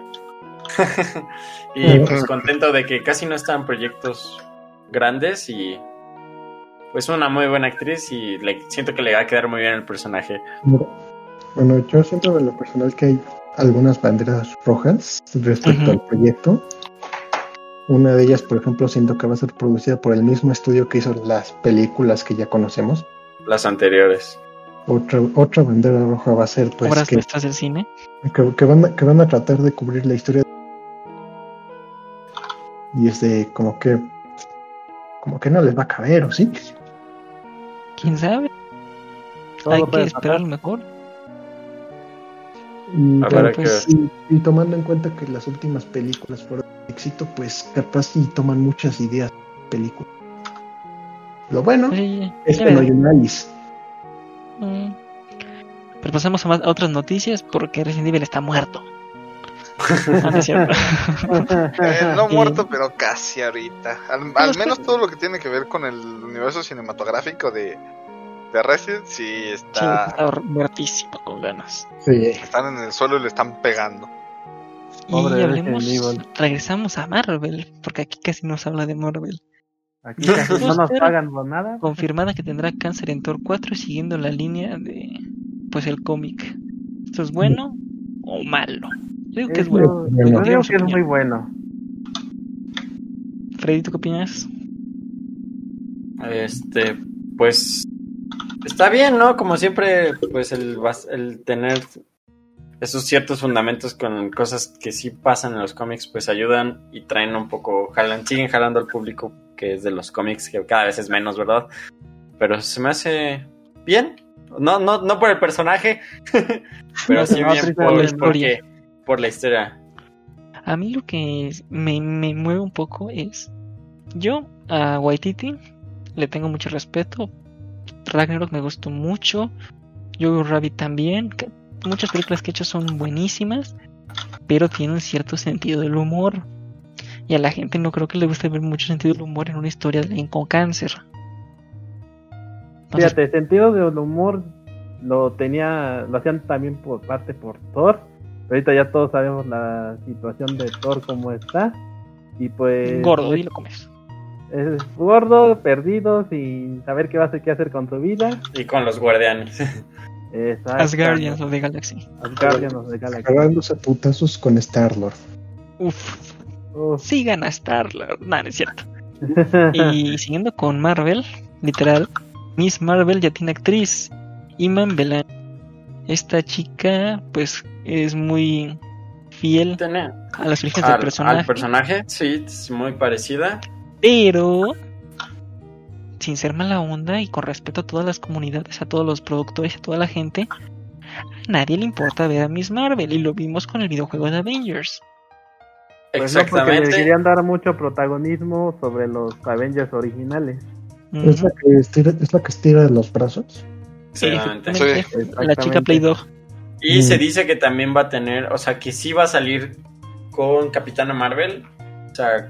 *laughs* y pues contento de que casi no están proyectos grandes y pues una muy buena actriz y le, siento que le va a quedar muy bien el personaje.
Bueno, yo siento en lo personal que hay algunas banderas rojas respecto al proyecto. Una de ellas, por ejemplo, siento que va a ser producida por el mismo estudio que hizo las películas que ya conocemos.
Las anteriores.
Otra, otra bandera roja va a ser pues
Obras
que,
del cine.
que, que van a, que van a tratar de cubrir la historia y es de como que como que no les va a caber, ¿o sí?
¿Quién sabe?
Todo
Hay que esperar lo mejor.
Que
pues,
y, y tomando en cuenta que las últimas películas fueron de éxito, pues capaz y toman muchas ideas de películas. Lo bueno
Sí,
es que no hay Alice.
Mm. Pero pasamos a, más- a otras noticias porque Resident Evil está muerto. *laughs*
Eh, no
Y-
muerto, pero casi ahorita. Al, al menos todo lo que tiene que ver con el universo cinematográfico de, de Resident, sí
Sí,
está.
muertísimo con ganas.
Sí.
Están en el suelo y le están pegando.
Pobre
y hablemos, regresamos a Marvel, porque aquí casi no se habla de Marvel.
Aquí casi no nos pagan por nada.
Confirmada que tendrá cáncer en Thor 4 y siguiendo la línea de pues el cómic. ¿Esto es bueno o malo? Yo digo que es bueno.
bueno.
Yo digo
Digamos
que es muy bueno.
Freddy, ¿tú qué opinas?
Este, pues está bien, ¿no? Como siempre, pues el, tener esos ciertos fundamentos con cosas que sí pasan en los cómics, pues ayudan y traen un poco, jalan, siguen jalando al público que es de los cómics, que cada vez es menos, ¿verdad? Pero se me hace bien. No, no, no por el personaje, *laughs* pero sí
No,
bien por,
por la
historia.
porque- por la historia.
A mí lo que es- me, me mueve un poco es. Yo a Waititi le tengo mucho respeto. Ragnarok me gustó mucho. Yo Rabbit también. muchas películas que he hecho son buenísimas. Pero tienen cierto sentido del humor. Y a la gente no creo que le guste ver mucho sentido del humor en una historia de alguien con cáncer. Entonces,
Fíjate, sentido del humor lo tenía, lo hacían también por parte por Thor. Ahorita ya todos sabemos la situación de Thor como está. Y pues
gordo,
es,
y lo comes.
es gordo, perdido, sin saber qué va a hacer, qué hacer con su vida.
Y con los guardianes.
Exacto.
Asgardians of the Galaxy.
Asgardians of the Galaxy.
Agarrándose a putazos con Star-Lord.
Uf,
Uf.
sí gana Star-Lord. No, no es cierto. *laughs* Y siguiendo con Marvel, literal, Miss Marvel ya tiene actriz, Iman Belan. Esta chica, pues, es muy fiel
Tiene-
a las orígenes del personaje,
al personaje, sí, es muy parecida.
pero sin ser mala onda y con respeto a todas las comunidades, a todos los productores, a toda la gente, a nadie le importa ver a Miss Marvel y lo vimos con el videojuego de Avengers.
Pues no, porque le
Exactamente.
querían dar mucho protagonismo sobre los Avengers originales.
¿Es, la que estira, ¿Es la que estira los brazos?
Exactamente.
Sí.
La chica
Exactamente.
Play Doh.
Y
Mm.
se dice que también va a tener, o sea, que sí va a salir con Capitana Marvel. O sea,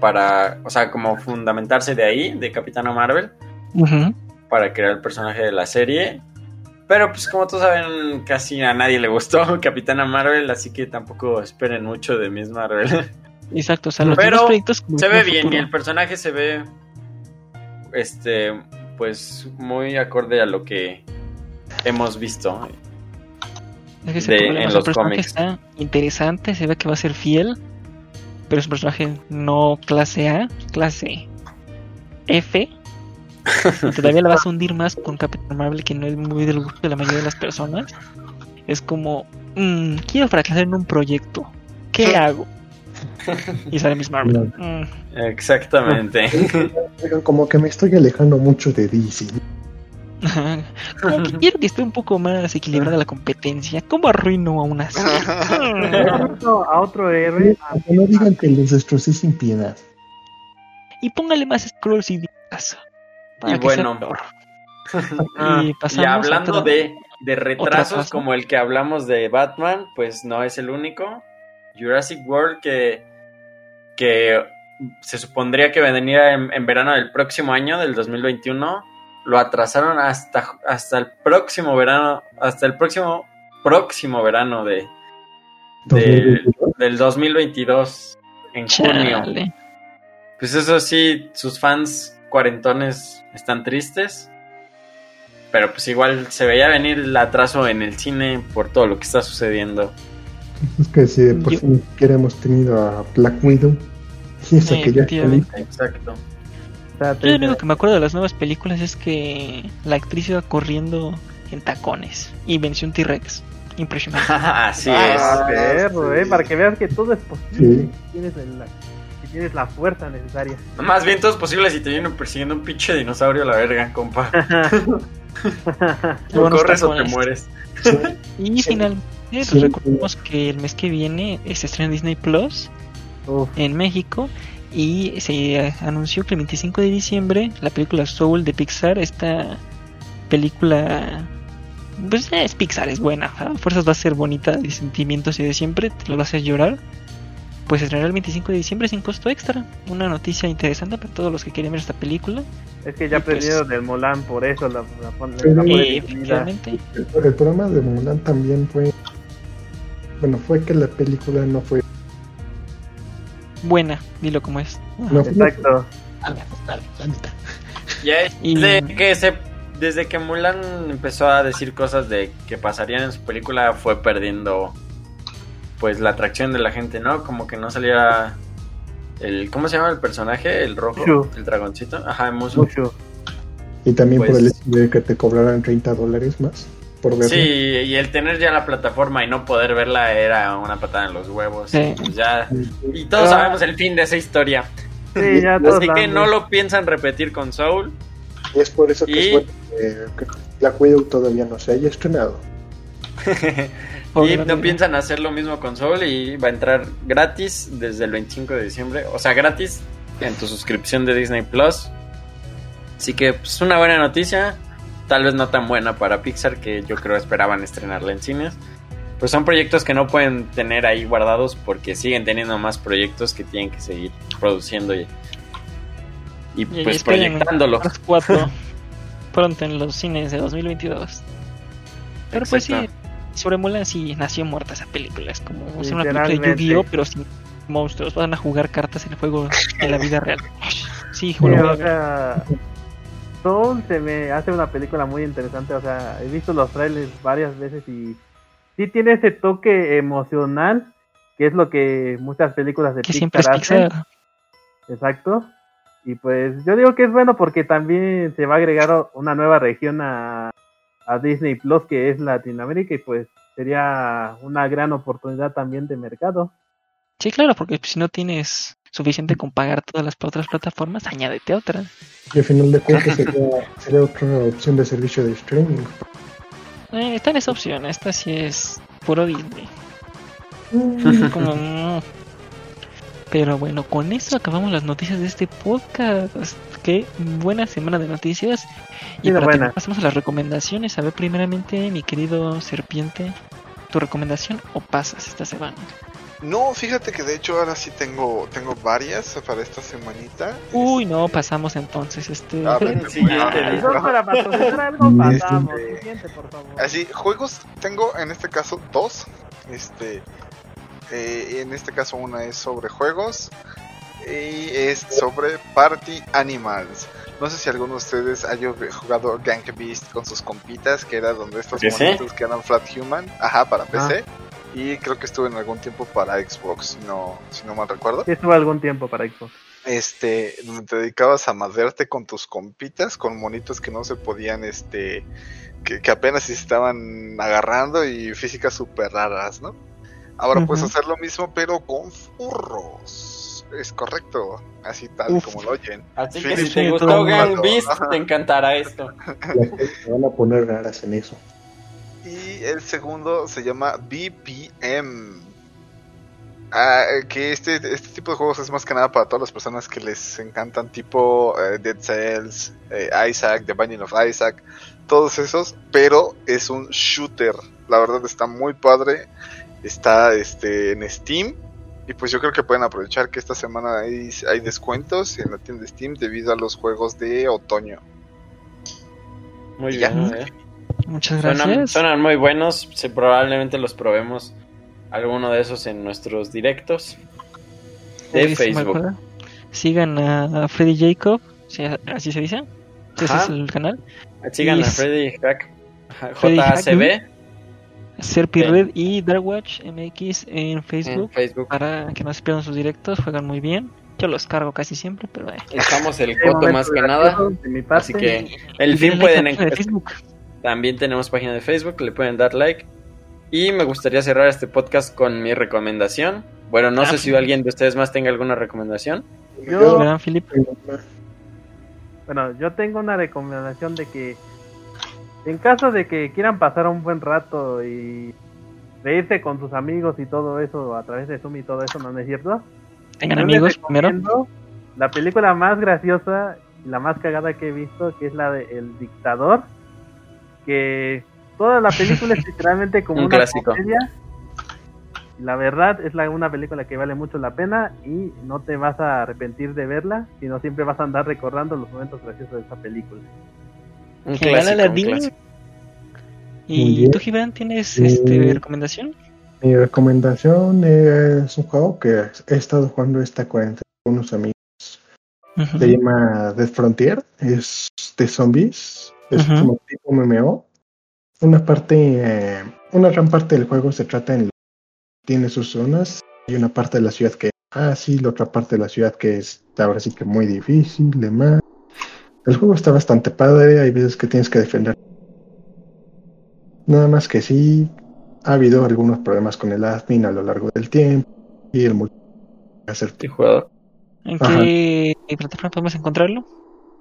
para, o sea, como fundamentarse de ahí, de Capitana Marvel, para crear el personaje de la serie. Pero pues como todos saben, casi a nadie le gustó *laughs* Capitana Marvel, así que tampoco esperen mucho de Miss Marvel.
Exacto, o sea, los
Pero
proyectos
se ve bien y el personaje se ve, este, pues muy acorde a lo que hemos visto.
Es que ese
de-
problema,
en los cómics.
está interesante, se ve que va a ser fiel, pero es un personaje no clase A, clase F. Y todavía la vas a hundir más con Capitán Marvel, que no es muy del gusto de la mayoría de las personas. Es como, mm, quiero fracasar en un proyecto. ¿Qué hago? Y sale Miss Marvel. Mm,
Exactamente.
Como que me estoy alejando mucho de DC. *laughs*
Como que quiero que esté un poco más equilibrada la competencia. ¿Cómo arruino a una serie?
A otro héroe.
Que no digan que los destrocé sin piedad.
Y póngale más scrolls y días.
Y bueno. *laughs*
Y
hablando de, de retrasos como el que hablamos de Batman, pues no es el único. Jurassic World que, que se supondría que vendría en, en verano del próximo año, del 2021, lo atrasaron hasta, hasta el próximo verano, hasta el próximo próximo verano de, de- del 2022, en junio. Pues eso sí, sus fans cuarentones están tristes. Pero pues igual se veía venir el atraso en el cine por todo lo que está sucediendo.
Es que si de por
Yo-
sí ni siquiera hemos tenido a Black Widow. Y esa
Sí,
que ya.
Exacto.
Yo lo único que me acuerdo de las nuevas películas es que la actriz iba corriendo en tacones y venció un T-Rex. Impresionante. *laughs*
Así
Ah,
es.
perro,
sí.
eh, para que veas que todo es posible.
Sí.
Tienes el- la, si tienes la fuerza necesaria.
es. Más bien todo es posible si te vienen persiguiendo un pinche dinosaurio a la verga, compa. *laughs* *laughs*
Buenos
corres o te mueres.
Y
Sí.
finalmente, pues
Sí.
recordemos que el mes que viene se estrena Disney Plus
Uf,
en México y se eh, anunció que el 25 de diciembre la película Soul de Pixar, esta película pues es Pixar, es buena, a fuerzas va a ser bonita de sentimientos y de siempre, te lo va a hacer llorar. Pues se estrenará el 25 de diciembre sin costo extra. Una noticia interesante para todos los que quieren ver esta película.
es que ya
pues-
aprendieron del Mulan, por eso la, la, la
efectivamente,
El, el programa de Mulan también fue. Bueno, fue que la película no fue.
Buena, dilo como es.
No
Exacto.
neta.
Ya es
Y-
desde que se desde que Mulan empezó a decir cosas de que pasarían en su película fue perdiendo pues la atracción de la gente, ¿no? Como que no saliera el ¿cómo se llama el personaje? El rojo,
Mushu.
el dragoncito. Ajá, Mushu.
Mucho.
Y también por
Pues-
el hecho de que te cobraran 30 dólares más por verla.
Sí, y el tener ya la plataforma y no poder verla era una patada en los huevos.
Sí.
Pues ya y todos
Ah.
sabemos el fin de esa historia.
Sí, ya todos
Así que no lo piensan repetir con Soul.
Y es por eso que
Y-
es bueno que, que Black Widow todavía no se haya estrenado. *laughs*
y no piensan hacer lo mismo con Soul y va a entrar gratis desde el 25 de diciembre. O sea, gratis en tu suscripción de Disney Plus. Así que es pues, una buena noticia. Tal vez no tan buena para Pixar que yo creo esperaban estrenarla en cines. Pues son proyectos que no pueden tener ahí guardados porque siguen teniendo más proyectos que tienen que seguir produciendo y, y
Y-
pues proyectándolo.
4 *laughs* pronto en los cines de 2022. Pero pues sí, sobre Mulan sí nació muerta esa película. Es como es una película de. Yu-Gi-Oh! pero sin monstruos. Van a jugar cartas en el juego en la vida real. *laughs* Sí,
Sí, o sea, Se me hace una película muy interesante. O sea, he visto los trailers varias veces y sí tiene ese toque emocional, que es lo que muchas películas de
que
Pixar
siempre
hacen. Exacto. Y pues yo digo que es bueno porque también se va a agregar una nueva región a, a Disney Plus que es Latinoamérica y pues sería una gran oportunidad también de mercado.
Sí, claro, porque si no tienes suficiente con pagar todas las otras plataformas, añádete otra.
Y al final de cuentas sería, sería otra opción de servicio de streaming.
Eh, está en esa opción, esta sí es puro Disney. *laughs* Como, mm. Pero bueno, con eso acabamos las noticias de este podcast. Qué buena semana de noticias. Y
Sí,
para terminar, pasamos a las recomendaciones. A ver, primeramente, mi querido Serpiente, ¿tu recomendación o pasas esta semana?
No, fíjate que de hecho ahora sí tengo, tengo varias para esta semanita.
Uy, no, pasamos entonces. Este.
A ver,
Siguiente,
bueno,
Si son para patrocinar algo, *laughs*
Este-
pasamos. Siguiente, por favor.
Así, juegos tengo en este caso dos. Este, eh, en este caso una es sobre juegos y es sobre Party Animals. No sé si alguno de ustedes haya jugado Gang Beast con sus compitas, que era donde estos monitos que eran Flat Human, ajá, para PC. Y creo que estuvo en algún tiempo para Xbox, si no, si no mal recuerdo.
Sí, estuvo algún tiempo para Xbox.
este, donde te dedicabas a madrearte con tus compitas, con monitos que no se podían, este, que, que apenas se estaban agarrando y físicas súper raras, ¿no? Ahora puedes hacer lo mismo, pero con furros. Es correcto, así tal
Uf.
como lo oyen.
Así que si te gustó Gang. Beast, te encantará esto. *laughs*
La gente se van a poner raras en eso.
Y el segundo se llama BPM. Ah, eh, que este, este tipo de juegos es más que nada para todas las personas que les encantan, tipo eh, Dead Cells, eh, Isaac, The Binding of Isaac, todos esos, pero es un shooter. La verdad está muy padre. Está este en Steam. Y pues yo creo que pueden aprovechar que esta semana hay, hay descuentos en la tienda de Steam debido a los juegos de otoño.
Muy bien, ¿eh?
Muchas
Suenan,
gracias.
suenan muy buenos. se- probablemente los probemos alguno de esos en nuestros directos de Facebook.
Sigan a, a Freddy Jacob, sí, así se dice. Ese
Ajá.
es el canal.
Sigan
Y
a Freddy Hack. JACB
Serpi. Red y Darkwatch MX en
en
Facebook
Facebook.
para que no se pierdan sus directos. Juegan muy bien. Yo los cargo casi siempre, pero eh.
Estamos el coto más que nada.
de mi parte.
Así que el fin pueden encontrar. También tenemos página de Facebook, le pueden dar like. Y me gustaría cerrar este podcast con mi recomendación. Bueno, no
Ah,
sé si alguien de ustedes más tenga alguna recomendación.
Yo-
¿Verdad, Philip?
Bueno, yo tengo una recomendación de que en caso de que quieran pasar un buen rato y reírse con sus amigos y todo eso a través de Zoom y todo eso, ¿no es cierto?
Tengan amigos primero.
La película más graciosa y la más cagada que he visto, que es la de El Dictador, que toda la película es *laughs* literalmente como
Un
una
clásico.
comedia. Y La verdad es la, una película que vale mucho la pena y no te vas a arrepentir de verla, sino siempre vas a andar recordando los momentos graciosos de esa película.
Un clásico, clásico.
Muy
¿Y tú, Gibran, tienes
Mm.
este, recomendación?
Mi recomendación es un juego que he estado jugando esta cuarentena con unos amigos. Se llama Death Frontier. Es de zombies. Es
Ujú.
como tipo MMO. Una parte, eh, una gran parte del juego se trata en tiene sus zonas y una parte de la ciudad que es fácil, otra parte de la ciudad que es ahora sí que muy difícil, demás. El juego está bastante padre, hay veces que tienes que defender. Nada más que sí, ha habido algunos problemas con el admin a lo largo del tiempo y el multi hacer
Sí, jugador.
¿En qué plataforma podemos encontrarlo?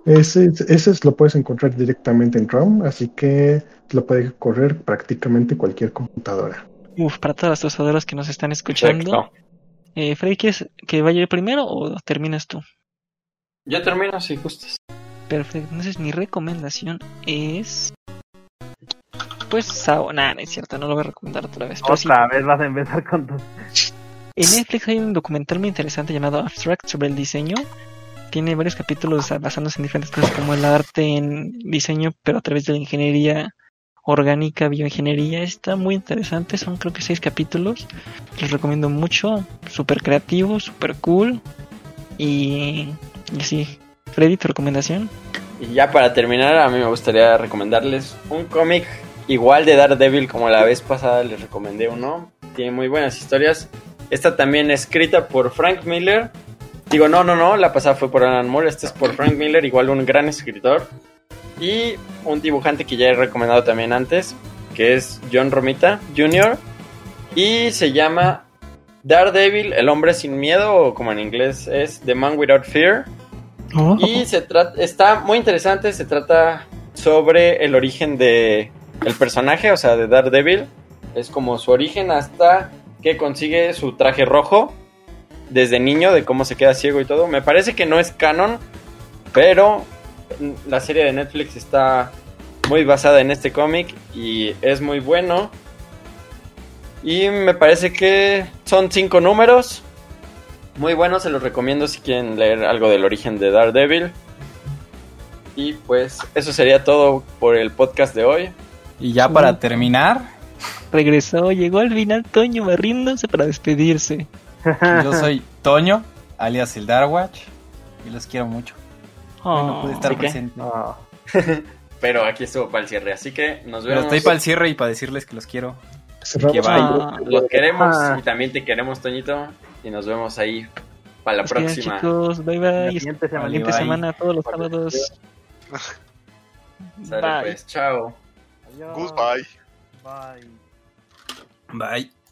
Ese, ese es- lo puedes encontrar directamente en ROM, así que lo puede correr prácticamente cualquier computadora.
Uf, para todas las tostadoras que nos están escuchando. Eh, Freddy, ¿quieres que vaya yo primero o terminas tú?
Yo termino si gustas.
Perfecto. Entonces mi recomendación es... Pues Sao. Nah, no es cierto, no lo voy a recomendar otra vez. Sí,
Otra vez vas a empezar con tus...
en Netflix hay un documental muy interesante llamado Abstract sobre el diseño. Tiene varios capítulos basándose en diferentes cosas como el arte en diseño, pero a través de la ingeniería orgánica, bioingeniería. Está muy interesante, son creo que seis capítulos. Les recomiendo mucho, súper creativo, súper cool. Y, y sí, Freddy, tu recomendación.
Y ya para terminar, a mí me gustaría recomendarles un cómic igual de Daredevil como la vez pasada les recomendé uno. Tiene muy buenas historias. Esta también escrita por Frank Miller. Digo, no, no, no, la pasada fue por Alan Moore. Este es por Frank Miller, igual un gran escritor. Y un dibujante que ya he recomendado también antes, que es John Romita Jr. Y se llama Daredevil, el hombre sin miedo, o como en inglés es The Man Without Fear.
Oh,
Y se trata, está muy interesante, se trata sobre el origen de el personaje, o sea, de Daredevil. Es como su origen hasta que consigue su traje rojo desde niño, de cómo se queda ciego y todo. Me parece que no es canon, pero la serie de Netflix está muy basada en este cómic y es muy bueno. Y me parece que son cinco números. Muy bueno, se los recomiendo si quieren leer algo del origen de Daredevil. Y pues eso sería todo por el podcast de hoy.
Y ya para terminar,
regresó, llegó al final Toño barriéndose para despedirse. *laughs*
yo soy Toño, alias el Darwatch, y los quiero mucho. Hoy no pude estar presente.
No. *laughs*
Pero aquí estuvo para el cierre, así que nos
Pero
vemos.
estoy para el cierre y para decirles que los quiero. Que vaya.
Ah,
Los queremos
Ah.
y también te queremos, Toñito. Y nos vemos ahí para la
los
próxima.
chicos, bye
La
bye.
siguiente semana.
Siguiente
bye.
semana, todos los sábados.
Sale,
Bye.
pues, chao.
Adiós.
Goodbye.
Bye.
Bye.